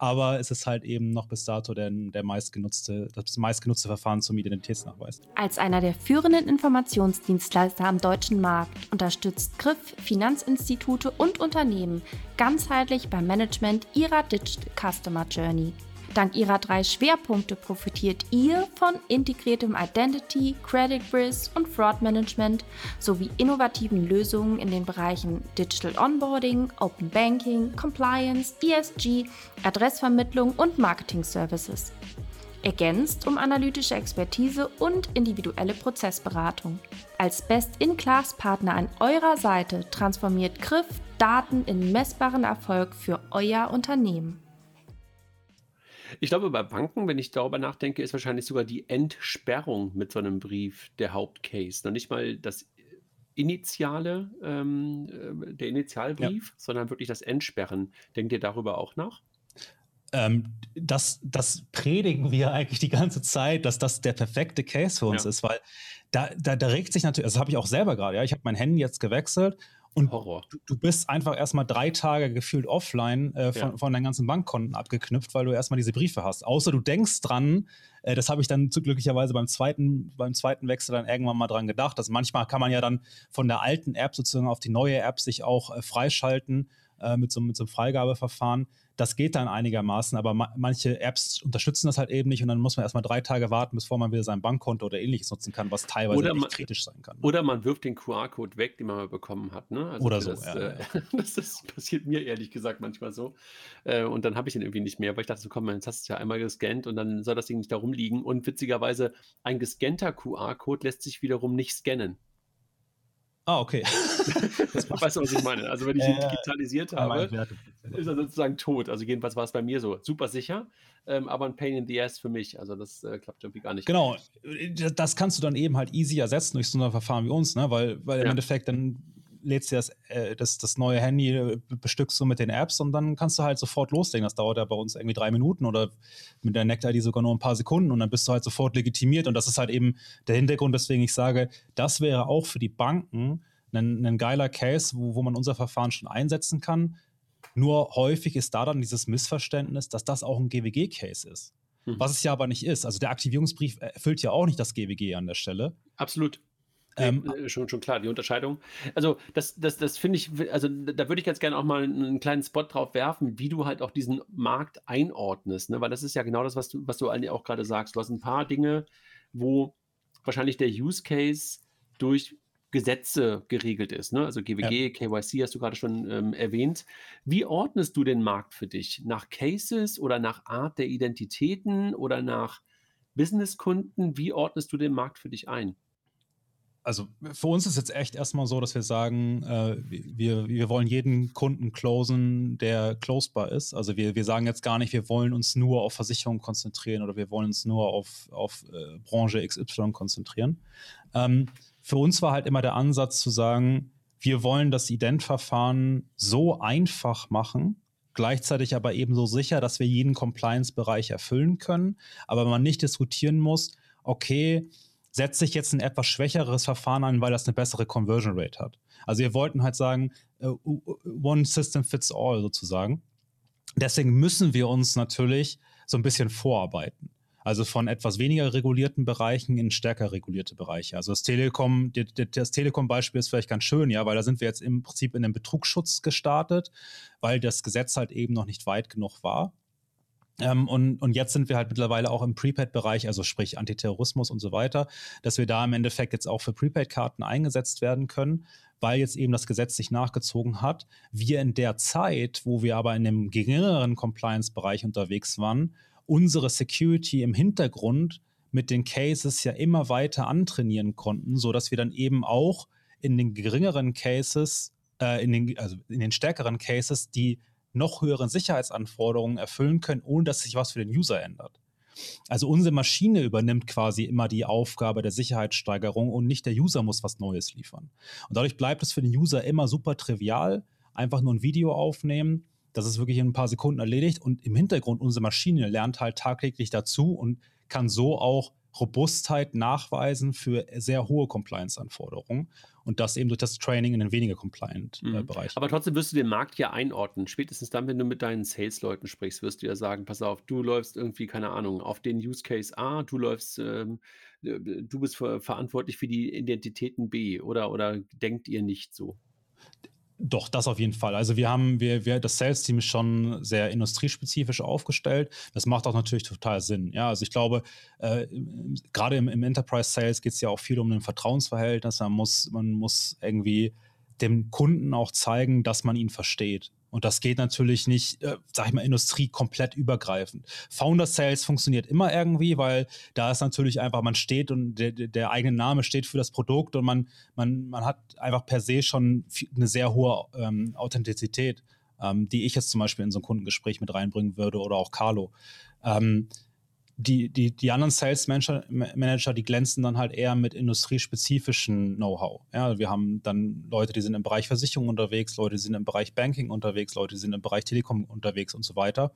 aber es ist halt eben noch bis dato der, der meistgenutzte, das meistgenutzte Verfahren zum Identitätsnachweis. Als einer der führenden Informationsdienstleister am deutschen Markt unterstützt Griff Finanzinstitute und Unternehmen ganzheitlich beim Management ihrer Digital Customer Journey. Dank ihrer drei Schwerpunkte profitiert ihr von integriertem Identity, Credit Risk und Fraud Management sowie innovativen Lösungen in den Bereichen Digital Onboarding, Open Banking, Compliance, ESG, Adressvermittlung und Marketing Services. Ergänzt um analytische Expertise und individuelle Prozessberatung. Als Best-in-Class-Partner an eurer Seite transformiert Griff Daten in messbaren Erfolg für euer Unternehmen. Ich glaube, bei Banken, wenn ich darüber nachdenke, ist wahrscheinlich sogar die Entsperrung mit so einem Brief der Hauptcase. Noch nicht mal das initiale, ähm, äh, der Initialbrief, ja. sondern wirklich das Entsperren. Denkt ihr darüber auch nach? Ähm, das, das predigen wir eigentlich die ganze Zeit, dass das der perfekte Case für uns ja. ist, weil da, da, da regt sich natürlich, das habe ich auch selber gerade, ja, ich habe mein Handy jetzt gewechselt und Horror. Du, du, bist einfach erstmal drei Tage gefühlt offline äh, von, ja. von, deinen ganzen Bankkonten abgeknüpft, weil du erstmal diese Briefe hast. Außer du denkst dran, äh, das habe ich dann zu, glücklicherweise beim zweiten, beim zweiten Wechsel dann irgendwann mal dran gedacht. Dass manchmal kann man ja dann von der alten App sozusagen auf die neue App sich auch äh, freischalten äh, mit, so, mit so einem Freigabeverfahren. Das geht dann einigermaßen, aber ma manche Apps unterstützen das halt eben nicht und dann muss man erstmal drei Tage warten, bevor man wieder sein Bankkonto oder ähnliches nutzen kann, was teilweise oder man, kritisch sein kann. Ne? Oder man wirft den QR-Code weg, den man mal bekommen hat. Ne? Also oder so. Das, ja, äh, ja. *laughs* das, das, passiert mir ehrlich gesagt manchmal so. Äh, und dann habe ich den irgendwie nicht mehr, weil ich dachte, so komm, jetzt hast du es ja einmal gescannt und dann soll das Ding nicht da rumliegen. Und witzigerweise, ein gescannter QR-Code lässt sich wiederum nicht scannen. Ah, okay. *laughs* weißt du, was ich meine? Also wenn ich ihn digitalisiert habe, ist er sozusagen tot. Also jedenfalls war es bei mir so. Super sicher, ähm, aber ein Pain in the Ass für mich. Also das äh, klappt irgendwie gar nicht. Genau. Das kannst du dann eben halt easy ersetzen durch so ein Verfahren wie uns, ne? Weil, weil ja. im Endeffekt dann lädst dir das, äh, das, das neue Handy, äh, bestückst du mit den Apps und dann kannst du halt sofort loslegen. Das dauert ja bei uns irgendwie drei Minuten oder mit der Nect-ID sogar nur ein paar Sekunden und dann bist du halt sofort legitimiert. Und das ist halt eben der Hintergrund, weswegen ich sage, das wäre auch für die Banken ein, ein geiler Case, wo, wo man unser Verfahren schon einsetzen kann. Nur häufig ist da dann dieses Missverständnis, dass das auch ein GWG-Case ist. Mhm. Was es ja aber nicht ist. Also der Aktivierungsbrief erfüllt ja auch nicht das GWG an der Stelle. Absolut. Ähm, äh, schon, schon klar, die Unterscheidung. Also, das, das, das finde ich, also da würde ich ganz gerne auch mal einen kleinen Spot drauf werfen, wie du halt auch diesen Markt einordnest, ne? weil das ist ja genau das, was du, was du auch gerade sagst. Du hast ein paar Dinge, wo wahrscheinlich der Use Case durch Gesetze geregelt ist. Ne? Also GWG, ja. KYC hast du gerade schon ähm, erwähnt. Wie ordnest du den Markt für dich? Nach Cases oder nach Art der Identitäten oder nach Businesskunden? Wie ordnest du den Markt für dich ein? Also für uns ist jetzt echt erstmal so, dass wir sagen, äh, wir, wir wollen jeden Kunden closen, der closebar ist. Also wir, wir sagen jetzt gar nicht, wir wollen uns nur auf Versicherungen konzentrieren oder wir wollen uns nur auf, auf äh, Branche XY konzentrieren. Ähm, für uns war halt immer der Ansatz zu sagen, wir wollen das Identverfahren so einfach machen, gleichzeitig aber ebenso sicher, dass wir jeden Compliance-Bereich erfüllen können, aber man nicht diskutieren muss, okay, setze ich jetzt ein etwas schwächeres Verfahren ein, weil das eine bessere Conversion Rate hat. Also wir wollten halt sagen, uh, one system fits all sozusagen. Deswegen müssen wir uns natürlich so ein bisschen vorarbeiten. Also von etwas weniger regulierten Bereichen in stärker regulierte Bereiche. Also das Telekom, das Telekom-Beispiel ist vielleicht ganz schön, ja, weil da sind wir jetzt im Prinzip in den Betrugsschutz gestartet, weil das Gesetz halt eben noch nicht weit genug war. Ähm, und, und jetzt sind wir halt mittlerweile auch im Prepaid-Bereich, also sprich Antiterrorismus und so weiter, dass wir da im Endeffekt jetzt auch für Prepaid-Karten eingesetzt werden können, weil jetzt eben das Gesetz sich nachgezogen hat. Wir in der Zeit, wo wir aber in dem geringeren Compliance-Bereich unterwegs waren, unsere Security im Hintergrund mit den Cases ja immer weiter antrainieren konnten, sodass wir dann eben auch in den geringeren Cases, äh, in den, also in den stärkeren Cases, die noch höheren Sicherheitsanforderungen erfüllen können, ohne dass sich was für den User ändert. Also unsere Maschine übernimmt quasi immer die Aufgabe der Sicherheitssteigerung und nicht der User muss was Neues liefern. Und dadurch bleibt es für den User immer super trivial, einfach nur ein Video aufnehmen, das ist wirklich in ein paar Sekunden erledigt und im Hintergrund unsere Maschine lernt halt tagtäglich dazu und kann so auch Robustheit nachweisen für sehr hohe Compliance-Anforderungen und das eben durch das Training in den weniger Compliant-Bereich. Äh, mhm. Aber trotzdem wirst du den Markt ja einordnen. Spätestens dann, wenn du mit deinen Sales-Leuten sprichst, wirst du ja sagen, pass auf, du läufst irgendwie, keine Ahnung, auf den Use Case A, du läufst, ähm, äh, du bist ver verantwortlich für die Identitäten B oder, oder denkt ihr nicht so? Doch, das auf jeden Fall. Also wir haben, wir, wir, das Sales-Team ist schon sehr industriespezifisch aufgestellt. Das macht auch natürlich total Sinn. Ja, also ich glaube, äh, gerade im, im Enterprise-Sales geht es ja auch viel um ein Vertrauensverhältnis. Man muss, man muss irgendwie dem Kunden auch zeigen, dass man ihn versteht. Und das geht natürlich nicht, äh, sag ich mal, Industrie komplett übergreifend. Founder Sales funktioniert immer irgendwie, weil da ist natürlich einfach, man steht und der, der eigene Name steht für das Produkt und man, man, man hat einfach per se schon eine sehr hohe ähm, Authentizität, ähm, die ich jetzt zum Beispiel in so ein Kundengespräch mit reinbringen würde oder auch Carlo. Ähm, die, die, die anderen Sales Manager, Manager, die glänzen dann halt eher mit industriespezifischen Know-how. Ja, wir haben dann Leute, die sind im Bereich Versicherung unterwegs, Leute, die sind im Bereich Banking unterwegs, Leute, die sind im Bereich Telekom unterwegs und so weiter.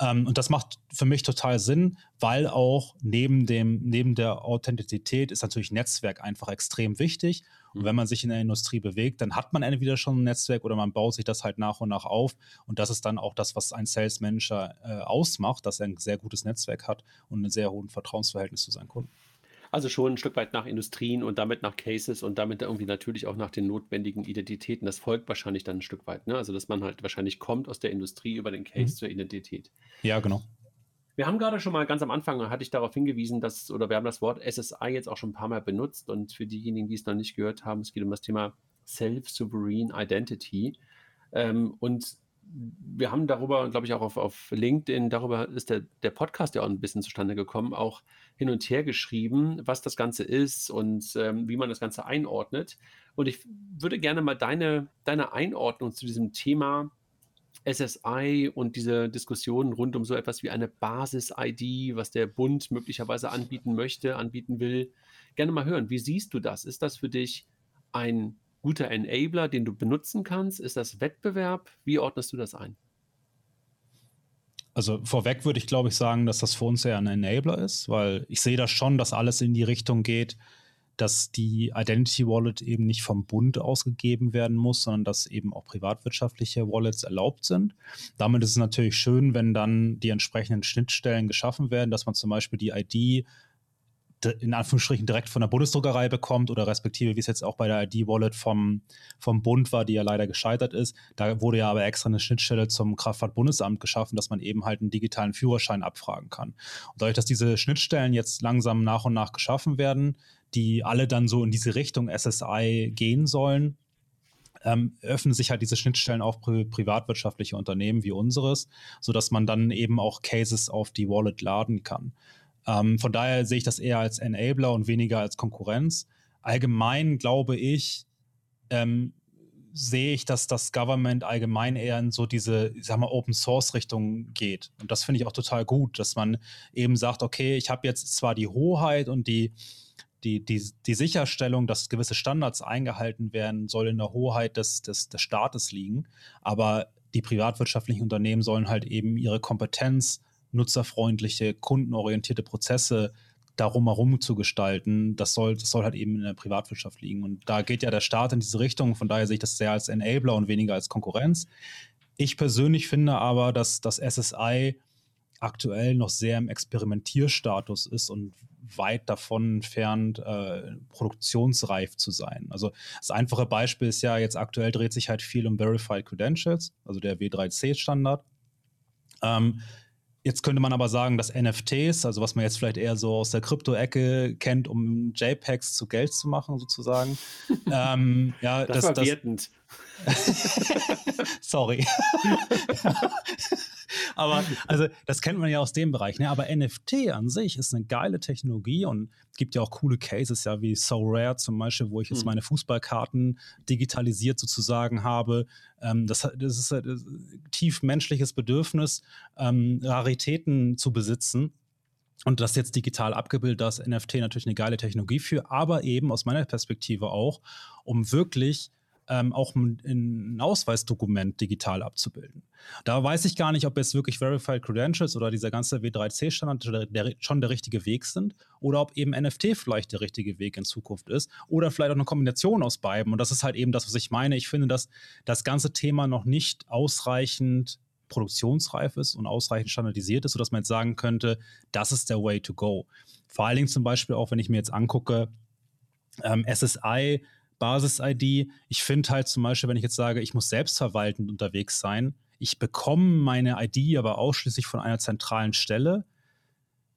Ähm, und das macht für mich total Sinn, weil auch neben, dem, neben der Authentizität ist natürlich Netzwerk einfach extrem wichtig. Und mhm. wenn man sich in der Industrie bewegt, dann hat man entweder schon ein Netzwerk oder man baut sich das halt nach und nach auf. Und das ist dann auch das, was ein Sales Manager äh, ausmacht, dass er ein sehr gutes Netzwerk hat und ein sehr hohes Vertrauensverhältnis zu seinen Kunden. Also schon ein Stück weit nach Industrien und damit nach Cases und damit irgendwie natürlich auch nach den notwendigen Identitäten. Das folgt wahrscheinlich dann ein Stück weit. Ne? Also, dass man halt wahrscheinlich kommt aus der Industrie über den Case mhm. zur Identität. Ja, genau. Wir haben gerade schon mal ganz am Anfang, hatte ich darauf hingewiesen, dass, oder wir haben das Wort SSI jetzt auch schon ein paar Mal benutzt und für diejenigen, die es noch nicht gehört haben, es geht um das Thema Self-Sovereign Identity. Ähm, und wir haben darüber, glaube ich, auch auf, auf LinkedIn, darüber ist der, der Podcast ja auch ein bisschen zustande gekommen, auch hin und her geschrieben, was das Ganze ist und ähm, wie man das Ganze einordnet. Und ich würde gerne mal deine, deine Einordnung zu diesem Thema SSI und diese Diskussionen rund um so etwas wie eine Basis-ID, was der Bund möglicherweise anbieten möchte, anbieten will, gerne mal hören. Wie siehst du das? Ist das für dich ein guter Enabler, den du benutzen kannst? Ist das Wettbewerb? Wie ordnest du das ein? Also vorweg würde ich, glaube ich, sagen, dass das für uns eher ein Enabler ist, weil ich sehe das schon, dass alles in die Richtung geht, dass die Identity Wallet eben nicht vom Bund ausgegeben werden muss, sondern dass eben auch privatwirtschaftliche Wallets erlaubt sind. Damit ist es natürlich schön, wenn dann die entsprechenden Schnittstellen geschaffen werden, dass man zum Beispiel die ID in Anführungsstrichen direkt von der Bundesdruckerei bekommt oder respektive, wie es jetzt auch bei der ID-Wallet vom, vom Bund war, die ja leider gescheitert ist. Da wurde ja aber extra eine Schnittstelle zum Kraftfahrtbundesamt geschaffen, dass man eben halt einen digitalen Führerschein abfragen kann. Und dadurch, dass diese Schnittstellen jetzt langsam nach und nach geschaffen werden, die alle dann so in diese Richtung SSI gehen sollen, ähm, öffnen sich halt diese Schnittstellen auch pri privatwirtschaftliche Unternehmen wie unseres, sodass man dann eben auch Cases auf die Wallet laden kann. Ähm, von daher sehe ich das eher als Enabler und weniger als Konkurrenz. Allgemein glaube ich, ähm, sehe ich, dass das Government allgemein eher in so diese, ich sag mal, Open Source Richtung geht. Und das finde ich auch total gut, dass man eben sagt, okay, ich habe jetzt zwar die Hoheit und die, die, die, die Sicherstellung, dass gewisse Standards eingehalten werden, soll in der Hoheit des, des, des Staates liegen, aber die privatwirtschaftlichen Unternehmen sollen halt eben ihre Kompetenz nutzerfreundliche, kundenorientierte Prozesse darum herum zu gestalten, das soll, das soll halt eben in der Privatwirtschaft liegen. Und da geht ja der Staat in diese Richtung. Von daher sehe ich das sehr als Enabler und weniger als Konkurrenz. Ich persönlich finde aber, dass das SSI aktuell noch sehr im Experimentierstatus ist und weit davon entfernt, äh, produktionsreif zu sein. Also das einfache Beispiel ist ja, jetzt aktuell dreht sich halt viel um Verified Credentials, also der W3C-Standard. Ähm, Jetzt könnte man aber sagen, dass NFTs, also was man jetzt vielleicht eher so aus der Krypto-Ecke kennt, um JPEGs zu Geld zu machen, sozusagen. *laughs* ähm, ja, das, das war wertend. *laughs* Sorry. *laughs* *laughs* aber also das kennt man ja aus dem Bereich. Ne? Aber NFT an sich ist eine geile Technologie und es gibt ja auch coole Cases, ja, wie So Rare zum Beispiel, wo ich jetzt hm. meine Fußballkarten digitalisiert sozusagen habe. Ähm, das, das, ist ein tief menschliches Bedürfnis, ähm, Raritäten zu besitzen. Und das jetzt digital abgebildet, das NFT natürlich eine geile Technologie für, aber eben aus meiner Perspektive auch, um wirklich ähm, auch ein, Ausweisdokument digital abzubilden. Da weiß ich gar nicht, ob jetzt wirklich Verified Credentials oder dieser ganze W3C-Standard der, schon der richtige Weg sind oder ob eben NFT vielleicht der richtige Weg in Zukunft ist oder vielleicht auch eine Kombination aus beiden. Und das ist halt eben das, was ich meine. Ich finde, dass das ganze Thema noch nicht ausreichend produktionsreif ist und ausreichend standardisiert ist, sodass man jetzt sagen könnte, das ist der Way to go. Vor allen Dingen zum Beispiel auch, wenn ich mir jetzt angucke, ähm, SSI Basis-ID. Ich finde halt zum Beispiel, wenn ich jetzt sage, ich muss selbstverwaltend unterwegs sein, ich bekomme meine ID aber ausschließlich von einer zentralen Stelle,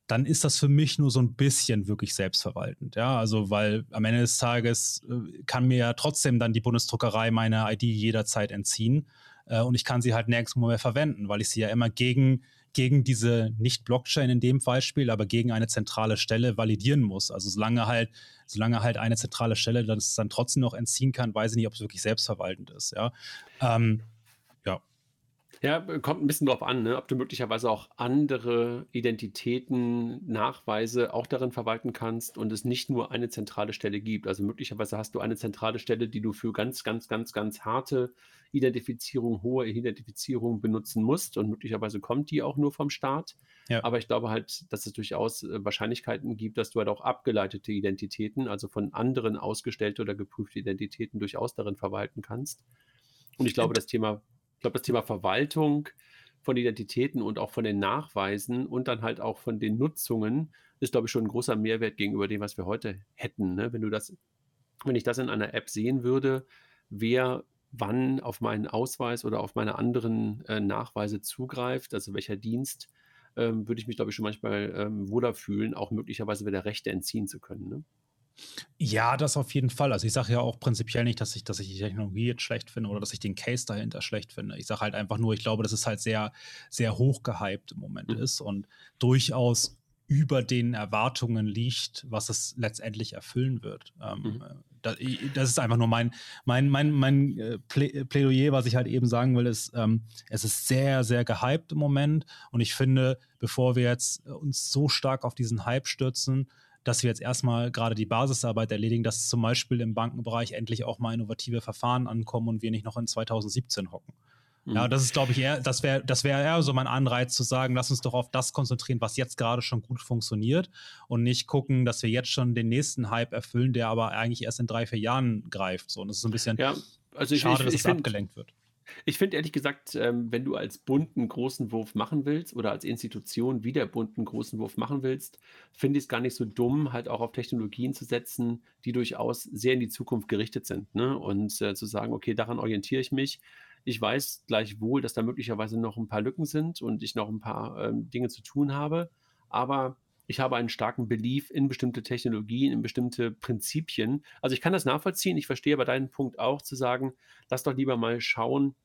dann ist das für mich nur so ein bisschen wirklich selbstverwaltend. Ja, also weil am Ende des Tages äh, kann mir ja trotzdem dann die Bundesdruckerei meine ID jederzeit entziehen äh, und ich kann sie halt nirgendwo mehr verwenden, weil ich sie ja immer gegen gegen diese nicht Blockchain in dem Beispiel, aber gegen eine zentrale Stelle validieren muss. Also solange halt, solange halt eine zentrale Stelle das dann trotzdem noch entziehen kann, weiß ich nicht, ob es wirklich selbstverwaltend ist. Ja. Ähm, ja, kommt ein bisschen drauf an, ne? ob du möglicherweise auch andere Identitäten, Nachweise auch darin verwalten kannst und es nicht nur eine zentrale Stelle gibt. Also möglicherweise hast du eine zentrale Stelle, die du für ganz, ganz, ganz, ganz harte Identifizierung, hohe Identifizierung benutzen musst und möglicherweise kommt die auch nur vom Staat. Ja. Aber ich glaube halt, dass es durchaus äh, Wahrscheinlichkeiten gibt, dass du halt auch abgeleitete Identitäten, also von anderen ausgestellte oder geprüfte Identitäten durchaus darin verwalten kannst. Und ich glaube, das Thema ich glaube, das Thema Verwaltung von Identitäten und auch von den Nachweisen und dann halt auch von den Nutzungen ist, glaube ich, schon ein großer Mehrwert gegenüber dem, was wir heute hätten. Ne? Wenn du das, wenn ich das in einer App sehen würde, wer wann auf meinen Ausweis oder auf meine anderen äh, Nachweise zugreift, also welcher Dienst, ähm, würde ich mich, glaube ich, schon manchmal ähm, wohler fühlen, auch möglicherweise wieder Rechte entziehen zu können. Ne? Ja, das auf jeden Fall. Also ich sage ja auch prinzipiell nicht, dass ich, dass ich die Technologie jetzt schlecht finde oder dass ich den Case dahinter schlecht finde. Ich sage halt einfach nur, ich glaube, dass es halt sehr, sehr hoch gehypt im Moment mhm. ist und durchaus über den Erwartungen liegt, was es letztendlich erfüllen wird. Ähm, mhm. das, das, ist einfach nur mein, mein, mein, mein äh, Plädoyer, was ich halt eben sagen will, ist, ähm, es ist sehr, sehr gehypt im Moment und ich finde, bevor wir jetzt uns so stark auf diesen Hype stürzen, dass wir jetzt erstmal gerade die Basisarbeit erledigen, dass zum Beispiel im Bankenbereich endlich auch mal innovative Verfahren ankommen und wir nicht noch in 2017 hocken. Ja, mhm. das ist, glaube ich, eher, das wäre das wär eher so mein Anreiz zu sagen, lass uns doch auf das konzentrieren, was jetzt gerade schon gut funktioniert und nicht gucken, dass wir jetzt schon den nächsten Hype erfüllen, der aber eigentlich erst in drei, vier Jahren greift. So, und das ist so ein bisschen ja, also ich, schade, ich, ich, dass es find, abgelenkt wird. Ich finde ehrlich gesagt, ähm, wenn du als bunten großen Wurf machen willst oder als Institution wieder bunten großen Wurf machen willst, finde ich es gar nicht so dumm, halt auch auf Technologien zu setzen, die durchaus sehr in die Zukunft gerichtet sind. Ne? Und äh, zu sagen, okay, daran orientiere ich mich ich weiß gleichwohl, dass da möglicherweise noch ein paar Lücken sind und ich noch ein paar ähm, Dinge zu tun habe. Aber ich habe einen starken Belief in bestimmte Technologien, in bestimmte Prinzipien. Also ich kann das nachvollziehen. Ich verstehe aber deinen Punkt auch zu sagen, lass doch lieber mal schauen,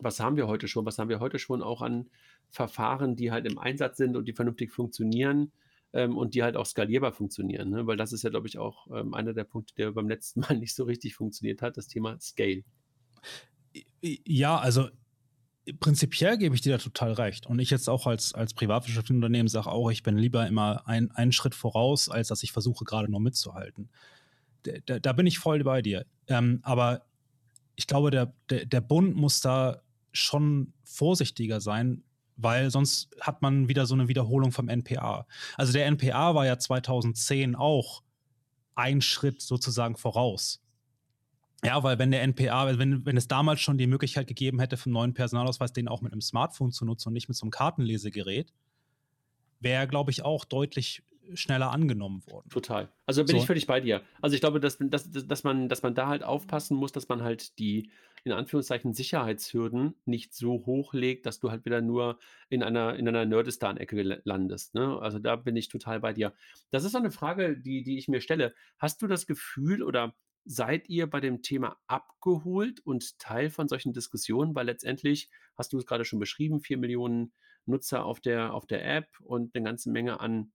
was haben wir heute schon? Was haben wir heute schon auch an Verfahren, die halt im Einsatz sind und die vernünftig funktionieren ähm, und die halt auch skalierbar funktionieren? Ne? Weil das ist ja, glaube ich, auch ähm, einer der Punkte, der beim letzten Mal *laughs* nicht so richtig funktioniert hat, das Thema Scale. Ja, also prinzipiell gebe ich dir da total recht. Und ich jetzt auch als, als privatwirtschaftliches Unternehmen sage auch, ich bin lieber immer ein, einen Schritt voraus, als dass ich versuche, gerade nur mitzuhalten. Da, da bin ich voll bei dir. Ähm, aber ich glaube, der, der, der Bund muss da schon vorsichtiger sein, weil sonst hat man wieder so eine Wiederholung vom NPA. Also der NPA war ja 2010 auch ein Schritt sozusagen voraus. Ja, weil wenn der NPA, wenn, wenn es damals schon die Möglichkeit gegeben hätte, vom neuen Personalausweis den auch mit einem Smartphone zu nutzen und nicht mit so einem Kartenlesegerät, wäre, glaube ich, auch deutlich schneller angenommen worden. Total. Also bin so. ich völlig bei dir. Also ich glaube, dass, dass, dass, man, dass man da halt aufpassen muss, dass man halt die, in Anführungszeichen, Sicherheitshürden nicht so hochlegt, dass du halt wieder nur in einer, in einer Nerdistan-Ecke landest. Ne? Also da bin ich total bei dir. Das ist so eine Frage, die, die ich mir stelle. Hast du das Gefühl oder seid ihr bei dem Thema abgeholt und Teil von solchen Diskussionen? Weil letztendlich, hast du es gerade schon beschrieben, vier Millionen Nutzer auf der, auf der App und eine ganze Menge an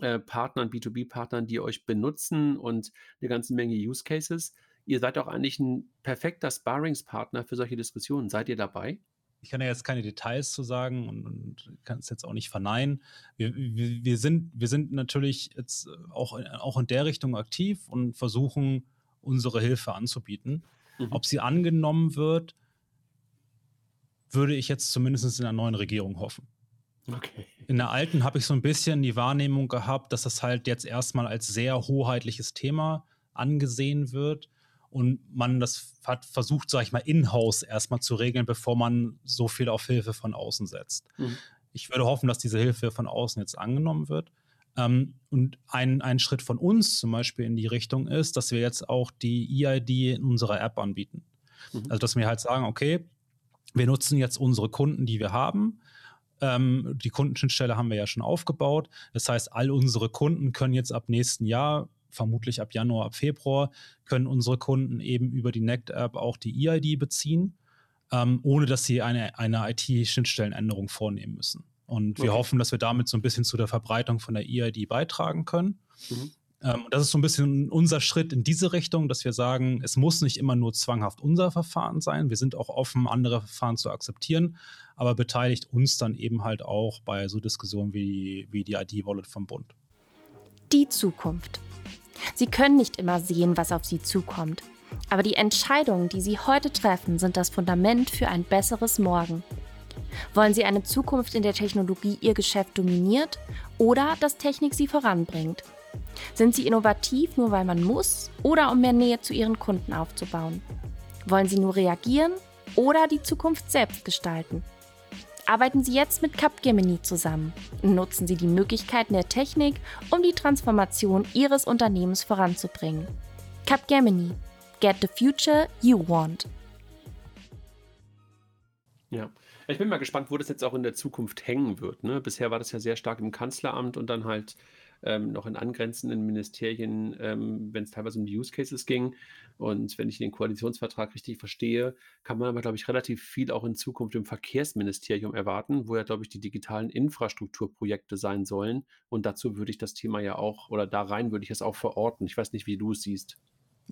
äh, Partnern, B2B-Partnern, die euch benutzen und eine ganze Menge Use Cases. Ihr seid auch eigentlich ein perfekter Sparringspartner für solche Diskussionen. Seid ihr dabei? ich kann ja jetzt keine Details zu sagen und, und kann es jetzt auch nicht verneinen. Wir, wir, wir, sind, wir sind natürlich jetzt auch, auch in der Richtung aktiv und versuchen unsere Hilfe anzubieten. Mhm. Ob sie angenommen wird, würde ich jetzt zumindest in der neuen Regierung hoffen. Okay. In der alten habe ich so ein bisschen die Wahrnehmung gehabt, dass das halt jetzt erstmal als sehr hoheitliches Thema angesehen wird und man das hat versucht, sage ich mal, in-house erstmal zu regeln, bevor man so viel auf Hilfe von außen setzt. Mhm. Ich würde hoffen, dass diese Hilfe von außen jetzt angenommen wird. Ähm, und ein, ein Schritt von uns zum Beispiel in die Richtung ist, dass wir jetzt auch die EID in unserer App anbieten. Mhm. Also, dass wir halt sagen, okay, wir nutzen jetzt unsere Kunden, die wir haben. Ähm, die Kundenschnittstelle haben wir ja schon aufgebaut. Das heißt, all unsere Kunden können jetzt ab nächsten Jahr, vermutlich ab Januar, ab Februar, können unsere Kunden eben über die NECT-App auch die EID beziehen, ähm, ohne dass sie eine, eine IT-Schnittstellenänderung vornehmen müssen. Und wir okay. hoffen, dass wir damit so ein bisschen zu der Verbreitung von der EID beitragen können. Mhm. Ähm, das ist so ein bisschen unser Schritt in diese Richtung, dass wir sagen, es muss nicht immer nur zwanghaft unser Verfahren sein. Wir sind auch offen, andere Verfahren zu akzeptieren, aber beteiligt uns dann eben halt auch bei so Diskussionen wie, wie die ID-Wallet vom Bund. Die Zukunft. Sie können nicht immer sehen, was auf Sie zukommt. Aber die Entscheidungen, die Sie heute treffen, sind das Fundament für ein besseres Morgen. Wollen Sie eine Zukunft, in der Technologie Ihr Geschäft dominiert oder dass Technik Sie voranbringt? Sind Sie innovativ nur weil man muss oder um mehr Nähe zu Ihren Kunden aufzubauen? Wollen Sie nur reagieren oder die Zukunft selbst gestalten? Arbeiten Sie jetzt mit Capgemini zusammen. Nutzen Sie die Möglichkeiten der Technik, um die Transformation Ihres Unternehmens voranzubringen. Capgemini. Get the future you want. Ja, ich bin mal gespannt, wo das jetzt auch in der Zukunft hängen wird. Ne? Bisher war das ja sehr stark im Kanzleramt und dann halt ähm, noch in angrenzenden Ministerien, ähm, wenn es teilweise um die Use Cases ging. Und wenn ich den Koalitionsvertrag richtig verstehe, kann man aber, glaube ich, relativ viel auch in Zukunft im Verkehrsministerium erwarten, wo ja, glaube ich, die digitalen Infrastrukturprojekte sein sollen. Und dazu würde ich das Thema ja auch, oder da rein würde ich es auch verorten. Ich weiß nicht, wie du es siehst.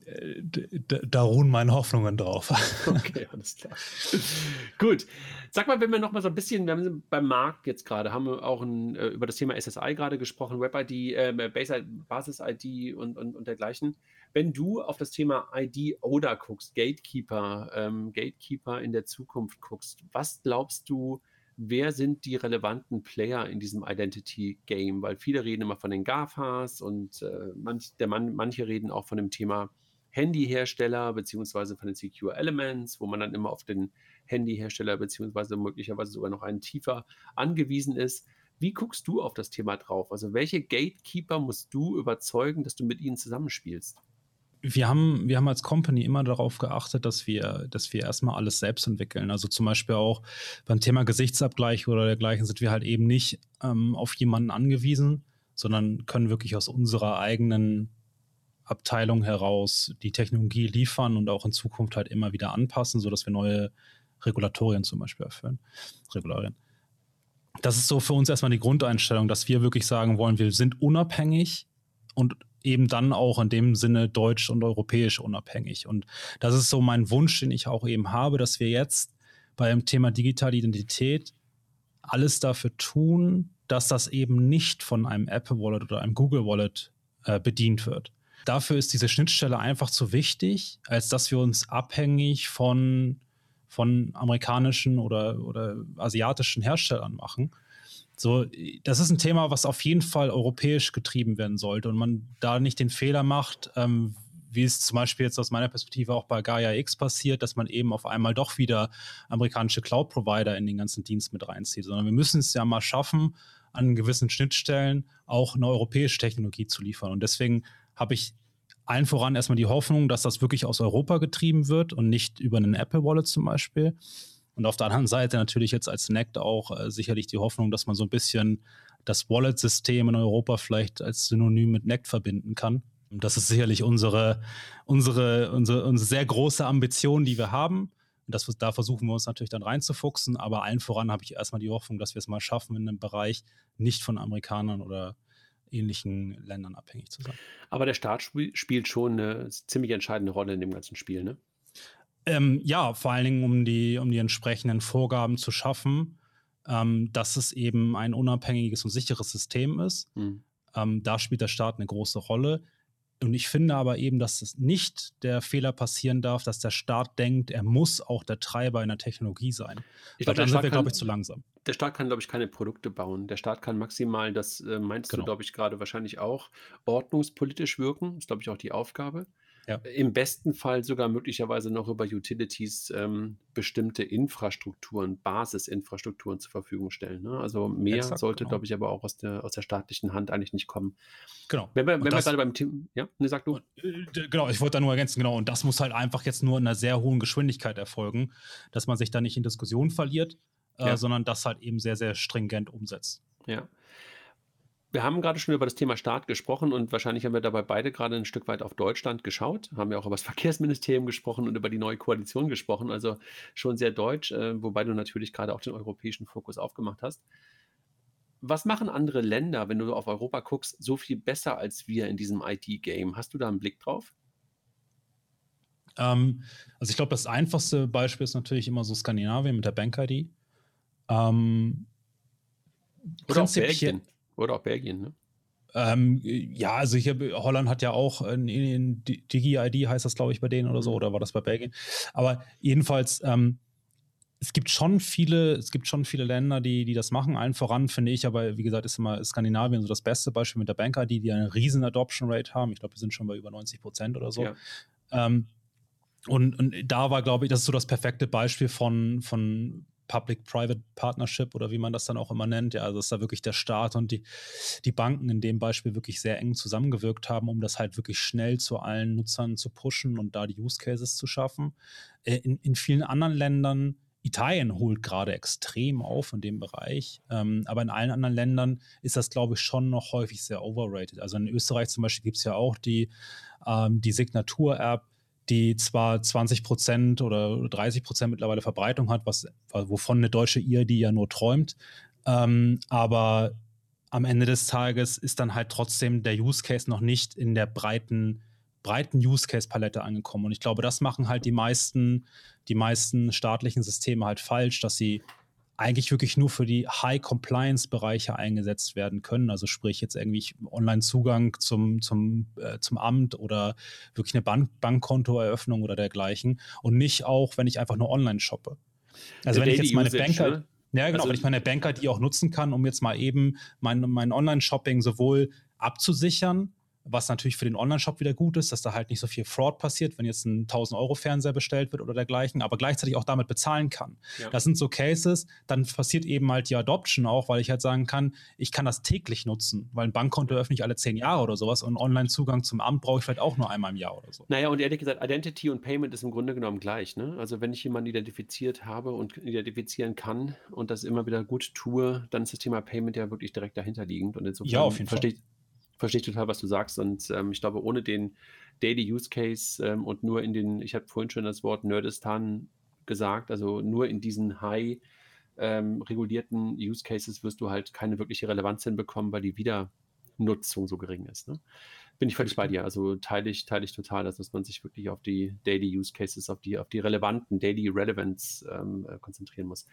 Äh, da ruhen meine Hoffnungen drauf. *laughs* Okay, alles klar. Gut. Sag mal, wenn wir noch mal so ein bisschen, wir haben beim Markt jetzt gerade, haben wir auch ein, äh, über das Thema SSI gerade gesprochen, Web-ID, äh, Basis-ID und, und, und dergleichen. Wenn du auf das Thema ID oder guckst, Gatekeeper, ähm, Gatekeeper in der Zukunft guckst, was glaubst du, wer sind die relevanten Player in diesem Identity Game? Weil viele reden immer von den GAFAs und äh, manch, der Mann, manche reden auch von dem Thema Handyhersteller beziehungsweise von den Secure Elements, wo man dann immer auf den Handyhersteller beziehungsweise möglicherweise sogar noch einen tiefer angewiesen ist. Wie guckst du auf das Thema drauf? Also welche Gatekeeper musst du überzeugen, dass du mit ihnen zusammenspielst? wir haben, wir haben als Company immer darauf geachtet, dass wir, dass wir erstmal alles selbst entwickeln. Also zum Beispiel auch beim Thema Gesichtsabgleich oder dergleichen sind wir halt eben nicht ähm, auf jemanden angewiesen, sondern können wirklich aus unserer eigenen Abteilung heraus die Technologie liefern und auch in Zukunft halt immer wieder anpassen, sodass wir neue Regulatorien zum Beispiel erfüllen. Regularien. Das ist so für uns erstmal die Grundeinstellung, dass wir wirklich sagen wollen, wir sind unabhängig und eben dann auch in dem Sinne deutsch und europäisch unabhängig. Und das ist so mein Wunsch, den ich auch eben habe, dass wir jetzt beim Thema digitale Identität alles dafür tun, dass das eben nicht von einem Apple Wallet oder einem Google Wallet äh, bedient wird. Dafür ist diese Schnittstelle einfach zu wichtig, als dass wir uns abhängig von, von amerikanischen oder, oder asiatischen Herstellern machen. So, das ist ein Thema, was auf jeden Fall europäisch getrieben werden sollte und man da nicht den Fehler macht, ähm, wie es zum Beispiel jetzt aus meiner Perspektive auch bei Gaia X passiert, dass man eben auf einmal doch wieder amerikanische Cloud-Provider in den ganzen Dienst mit reinzieht, sondern wir müssen es ja mal schaffen, an gewissen Schnittstellen auch eine europäische Technologie zu liefern. Und deswegen habe ich allen voran erstmal die Hoffnung, dass das wirklich aus Europa getrieben wird und nicht über einen Apple Wallet zum Beispiel. Und auf der anderen Seite natürlich jetzt als Nect auch äh, sicherlich die Hoffnung, dass man so ein bisschen das Wallet-System in Europa vielleicht als Synonym mit Nect verbinden kann. Und das ist sicherlich unsere, unsere, unsere, unsere sehr große Ambition, die wir haben. Und das, da versuchen wir uns natürlich dann reinzufuchsen. Aber allen voran habe ich erstmal die Hoffnung, dass wir es mal schaffen, in einem Bereich nicht von Amerikanern oder ähnlichen Ländern abhängig zu sein. Aber der Staat spielt schon eine ziemlich entscheidende Rolle in dem ganzen Spiel, ne? Ähm, ja, vor allen Dingen, um die, um die entsprechenden Vorgaben zu schaffen, ähm, dass es eben ein unabhängiges und sicheres System ist. Mhm. Ähm, da spielt der Staat eine große Rolle. Und ich finde aber eben, dass es nicht der Fehler passieren darf, dass der Staat denkt, er muss auch der Treiber in der Technologie sein. Ich glaube, dann sind wir, glaube ich, zu langsam. Der Staat kann, glaube ich, keine Produkte bauen. Der Staat kann maximal, das äh, meinst genau. du, glaube ich, gerade wahrscheinlich auch, ordnungspolitisch wirken. Das ist, glaube ich, auch die Aufgabe. Ja. Im besten Fall sogar möglicherweise noch über Utilities ähm, bestimmte Infrastrukturen, Basisinfrastrukturen zur Verfügung stellen. Ne? Also mehr Exakt, sollte, genau. glaube ich, aber auch aus der, aus der staatlichen Hand eigentlich nicht kommen. Genau. Wenn wir, wenn wir gerade beim Thema, ja, ne, sag du. Äh, genau, ich wollte da nur ergänzen, genau. Und das muss halt einfach jetzt nur in einer sehr hohen Geschwindigkeit erfolgen, dass man sich da nicht in Diskussion verliert, äh, ja. sondern das halt eben sehr, sehr stringent umsetzt. Ja. Wir haben gerade schon über das Thema Staat gesprochen und wahrscheinlich haben wir dabei beide gerade ein Stück weit auf Deutschland geschaut, haben ja auch über das *laughs* Verkehrsministerium gesprochen und über die neue Koalition gesprochen, also schon sehr deutsch, äh, wobei du natürlich gerade auch den europäischen Fokus aufgemacht hast. Was machen andere Länder, wenn du auf Europa guckst, so viel besser als wir in diesem IT-Game? Hast du da einen Blick drauf? Ähm, also ich glaube, das einfachste Beispiel ist natürlich immer so Skandinavien mit der Bank-ID. Ähm, Oder auch Belgien. Oder auch Belgien, ne? Ähm, ja, also hier, Holland hat ja auch in, in Digi-ID heißt das, glaube ich, bei denen oder so, mhm. oder war das bei Belgien? Aber jedenfalls, ähm, es gibt schon viele, es gibt schon viele Länder, die, die das machen. Allen voran finde ich, aber wie gesagt, ist immer Skandinavien so das beste Beispiel mit der Bank-ID, die eine riesen Adoption Rate haben. Ich glaube, wir sind schon bei über 90 Prozent oder so. Ja. Ähm, und, und da war, glaube ich, das ist so das perfekte Beispiel von, von Public-Private Partnership oder wie man das dann auch immer nennt. Ja, also dass da wirklich der Staat und die, die Banken in dem Beispiel wirklich sehr eng zusammengewirkt haben, um das halt wirklich schnell zu allen Nutzern zu pushen und da die Use Cases zu schaffen. Äh, in, in vielen anderen Ländern Italien holt gerade extrem auf in dem Bereich, ähm, aber in allen anderen Ländern ist das, glaube ich, schon noch häufig sehr overrated. Also in Österreich zum Beispiel gibt es ja auch die, ähm, die Signatur-App, die zwar 20 Prozent oder 30 Prozent mittlerweile Verbreitung hat, was, wovon eine deutsche IRD ja nur träumt, ähm, aber am Ende des Tages ist dann halt trotzdem der Use Case noch nicht in der breiten, breiten Use Case Palette angekommen. Und ich glaube, das machen halt die meisten, die meisten staatlichen Systeme halt falsch, dass sie eigentlich wirklich nur für die High-Compliance-Bereiche eingesetzt werden können. Also sprich jetzt irgendwie Online-Zugang zum, zum, äh, zum Amt oder wirklich eine Bank Bankkontoeröffnung oder dergleichen. Und nicht auch, wenn ich einfach nur online shoppe. Also Der wenn ich jetzt meine Banker. Ne? Ja, genau, also, wenn ich meine Banker die auch nutzen kann, um jetzt mal eben mein, mein Online-Shopping sowohl abzusichern, was natürlich für den Online-Shop wieder gut ist, dass da halt nicht so viel Fraud passiert, wenn jetzt ein 1000-Euro-Fernseher bestellt wird oder dergleichen, aber gleichzeitig auch damit bezahlen kann. Ja. Das sind so Cases, dann passiert eben halt die Adoption auch, weil ich halt sagen kann, ich kann das täglich nutzen, weil ein Bankkonto öffne ich alle zehn Jahre oder sowas und Online-Zugang zum Amt brauche ich vielleicht auch nur einmal im Jahr oder so. Naja, und ehrlich gesagt, Identity und Payment ist im Grunde genommen gleich. Ne? Also wenn ich jemanden identifiziert habe und identifizieren kann und das immer wieder gut tue, dann ist das Thema Payment ja wirklich direkt dahinter liegend. Und insofern ja, auf jeden Fall verstehe ich total, was du sagst. Und ähm, ich glaube, ohne den Daily Use Case ähm, und nur in den, ich habe vorhin schon das Wort Nerdistan gesagt, also nur in diesen high ähm, regulierten Use Cases wirst du halt keine wirkliche Relevanz hinbekommen, weil die Wiedernutzung so gering ist. Ne? Bin ich völlig bei dir. Also teile ich, teile ich total, dass man sich wirklich auf die Daily Use Cases, auf die, auf die relevanten Daily Relevance ähm, äh, konzentrieren muss.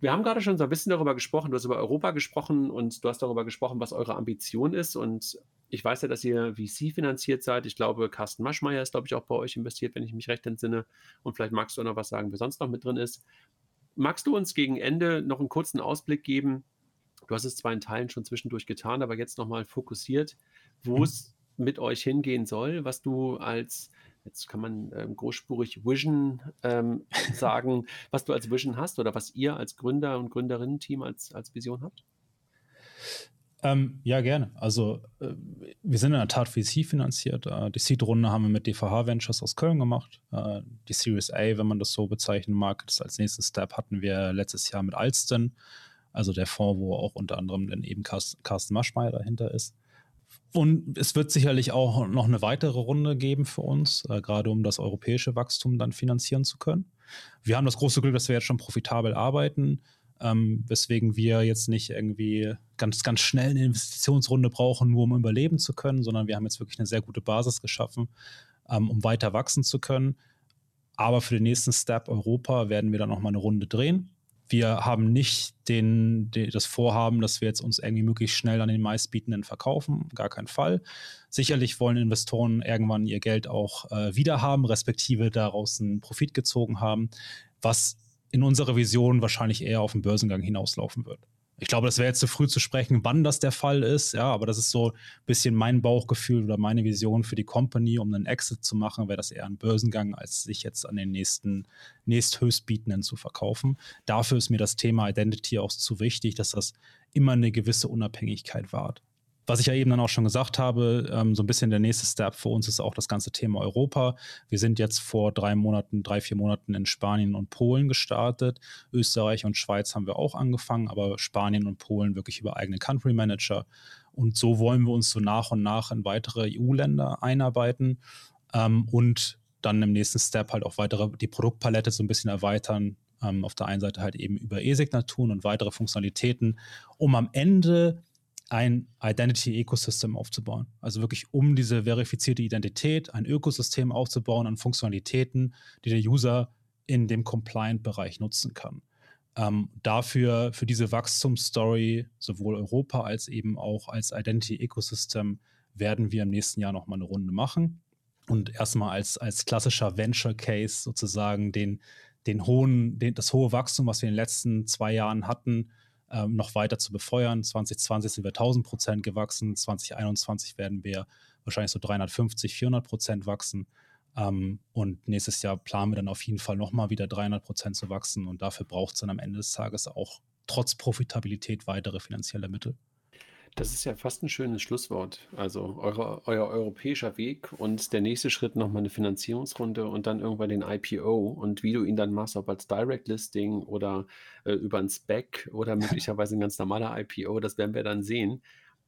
Wir haben gerade schon so ein bisschen darüber gesprochen, du hast über Europa gesprochen und du hast darüber gesprochen, was eure Ambition ist. Und ich weiß ja, dass ihr VC finanziert seid. Ich glaube, Carsten Maschmeyer ist, glaube ich, auch bei euch investiert, wenn ich mich recht entsinne. Und vielleicht magst du auch noch was sagen, wer sonst noch mit drin ist. Magst du uns gegen Ende noch einen kurzen Ausblick geben? Du hast es zwar in Teilen schon zwischendurch getan, aber jetzt nochmal fokussiert, wo mhm. es mit euch hingehen soll, was du als jetzt kann man ähm, großspurig Vision ähm, *laughs* sagen, was du als Vision hast oder was ihr als Gründer und Gründerinnen-Team als, als Vision habt? Ähm, ja, gerne. Also äh, wir sind in der Tat VC finanziert. Äh, die Seed-Runde haben wir mit DVH Ventures aus Köln gemacht. Äh, die Series A, wenn man das so bezeichnen mag, das als nächsten Step hatten wir letztes Jahr mit Alston, also der Fonds, wo auch unter anderem dann eben Carsten Maschmeyer dahinter ist. Und es wird sicherlich auch noch eine weitere Runde geben für uns, äh, gerade um das europäische Wachstum dann finanzieren zu können. Wir haben das große Glück, dass wir jetzt schon profitabel arbeiten, ähm, weswegen wir jetzt nicht irgendwie ganz, ganz schnell eine Investitionsrunde brauchen, nur um überleben zu können, sondern wir haben jetzt wirklich eine sehr gute Basis geschaffen, ähm, um weiter wachsen zu können. Aber für den nächsten Step Europa werden wir dann noch mal eine Runde drehen wir haben nicht den, den, das Vorhaben, dass wir jetzt uns irgendwie möglichst schnell an den meistbietenden verkaufen. Gar keinen Fall. Sicherlich wollen Investoren irgendwann ihr Geld auch äh, wieder haben, respektive daraus einen Profit gezogen haben, was in unserer Vision wahrscheinlich eher auf den Börsengang hinauslaufen wird. Ich glaube, das wäre jetzt zu früh zu sprechen, wann das der Fall ist, ja, aber das ist so ein bisschen mein Bauchgefühl oder meine Vision für die Company, um einen Exit zu machen, wäre das eher ein Börsengang, als sich jetzt an den nächsten, nächsthöchstbietenden zu verkaufen. Dafür ist mir das Thema Identity auch zu wichtig, dass das immer eine gewisse Unabhängigkeit wahrt. Was ich ja eben dann auch schon gesagt habe, ähm, so ein bisschen der nächste Step für uns ist auch das ganze Thema Europa. Wir sind jetzt vor drei Monaten, drei, vier Monaten in Spanien und Polen gestartet. Österreich und Schweiz haben wir auch angefangen, aber Spanien und Polen wirklich über eigene Country Manager. Und so wollen wir uns so nach und nach in weitere EU-Länder einarbeiten ähm, und dann im nächsten Step halt auch weitere die Produktpalette so ein bisschen erweitern. Ähm, auf der einen Seite halt eben über E-Signaturen und weitere Funktionalitäten, um am Ende ein Identity-Ecosystem aufzubauen. Also wirklich um diese verifizierte Identität ein Ökosystem aufzubauen an Funktionalitäten, die der User in dem Compliant-Bereich nutzen kann. Ähm, dafür, für diese Wachstumsstory, sowohl Europa als eben auch als Identity-Ecosystem, werden wir im nächsten Jahr nochmal eine Runde machen und erstmal als, als klassischer Venture Case sozusagen den, den hohen, den, das hohe Wachstum, was wir in den letzten zwei Jahren hatten, ähm, noch weiter zu befeuern. 2020 sind wir 1000 Prozent gewachsen, 2021 werden wir wahrscheinlich so 350, 400 Prozent wachsen. Ähm, und nächstes Jahr planen wir dann auf jeden Fall nochmal wieder 300 Prozent zu wachsen. Und dafür braucht es dann am Ende des Tages auch trotz Profitabilität weitere finanzielle Mittel. Das ist ja fast ein schönes Schlusswort. Also eure, euer europäischer Weg und der nächste Schritt nochmal eine Finanzierungsrunde und dann irgendwann den IPO und wie du ihn dann machst, ob als Direct Listing oder äh, über ein Spec oder *laughs* möglicherweise ein ganz normaler IPO, das werden wir dann sehen.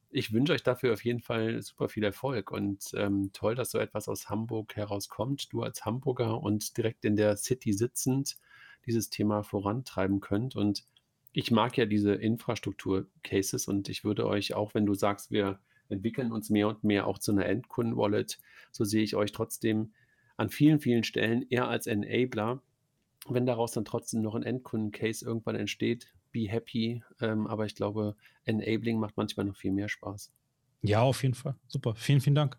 Ich wünsche euch dafür auf jeden Fall super viel Erfolg und ähm, toll, dass so etwas aus Hamburg herauskommt. Du als Hamburger und direkt in der City sitzend dieses Thema vorantreiben könnt und ich mag ja diese Infrastruktur-Cases und ich würde euch auch, wenn du sagst, wir entwickeln uns mehr und mehr auch zu einer Endkunden-Wallet, so sehe ich euch trotzdem an vielen, vielen Stellen eher als Enabler. Wenn daraus dann trotzdem noch ein Endkunden-Case irgendwann entsteht, be happy. Ähm, aber ich glaube, Enabling macht manchmal noch viel mehr Spaß. Ja, auf jeden Fall. Super. Vielen, vielen Dank.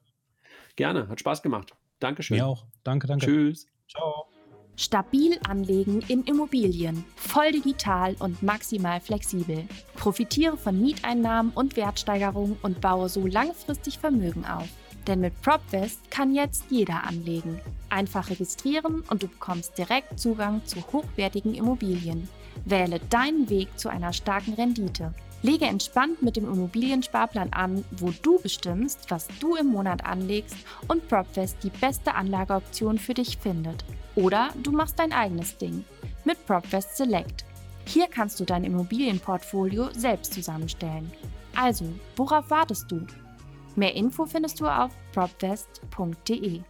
Gerne. Hat Spaß gemacht. Dankeschön. Mir auch. Danke, danke. Tschüss. Ciao. Stabil anlegen in Immobilien, voll digital und maximal flexibel. Profitiere von Mieteinnahmen und Wertsteigerungen und baue so langfristig Vermögen auf. Denn mit PropVest kann jetzt jeder anlegen. Einfach registrieren und du bekommst direkt Zugang zu hochwertigen Immobilien. Wähle deinen Weg zu einer starken Rendite. Lege entspannt mit dem Immobiliensparplan an, wo du bestimmst, was du im Monat anlegst und PropVest die beste Anlageoption für dich findet. Oder du machst dein eigenes Ding mit PropVest Select. Hier kannst du dein Immobilienportfolio selbst zusammenstellen. Also, worauf wartest du? Mehr Info findest du auf propvest.de.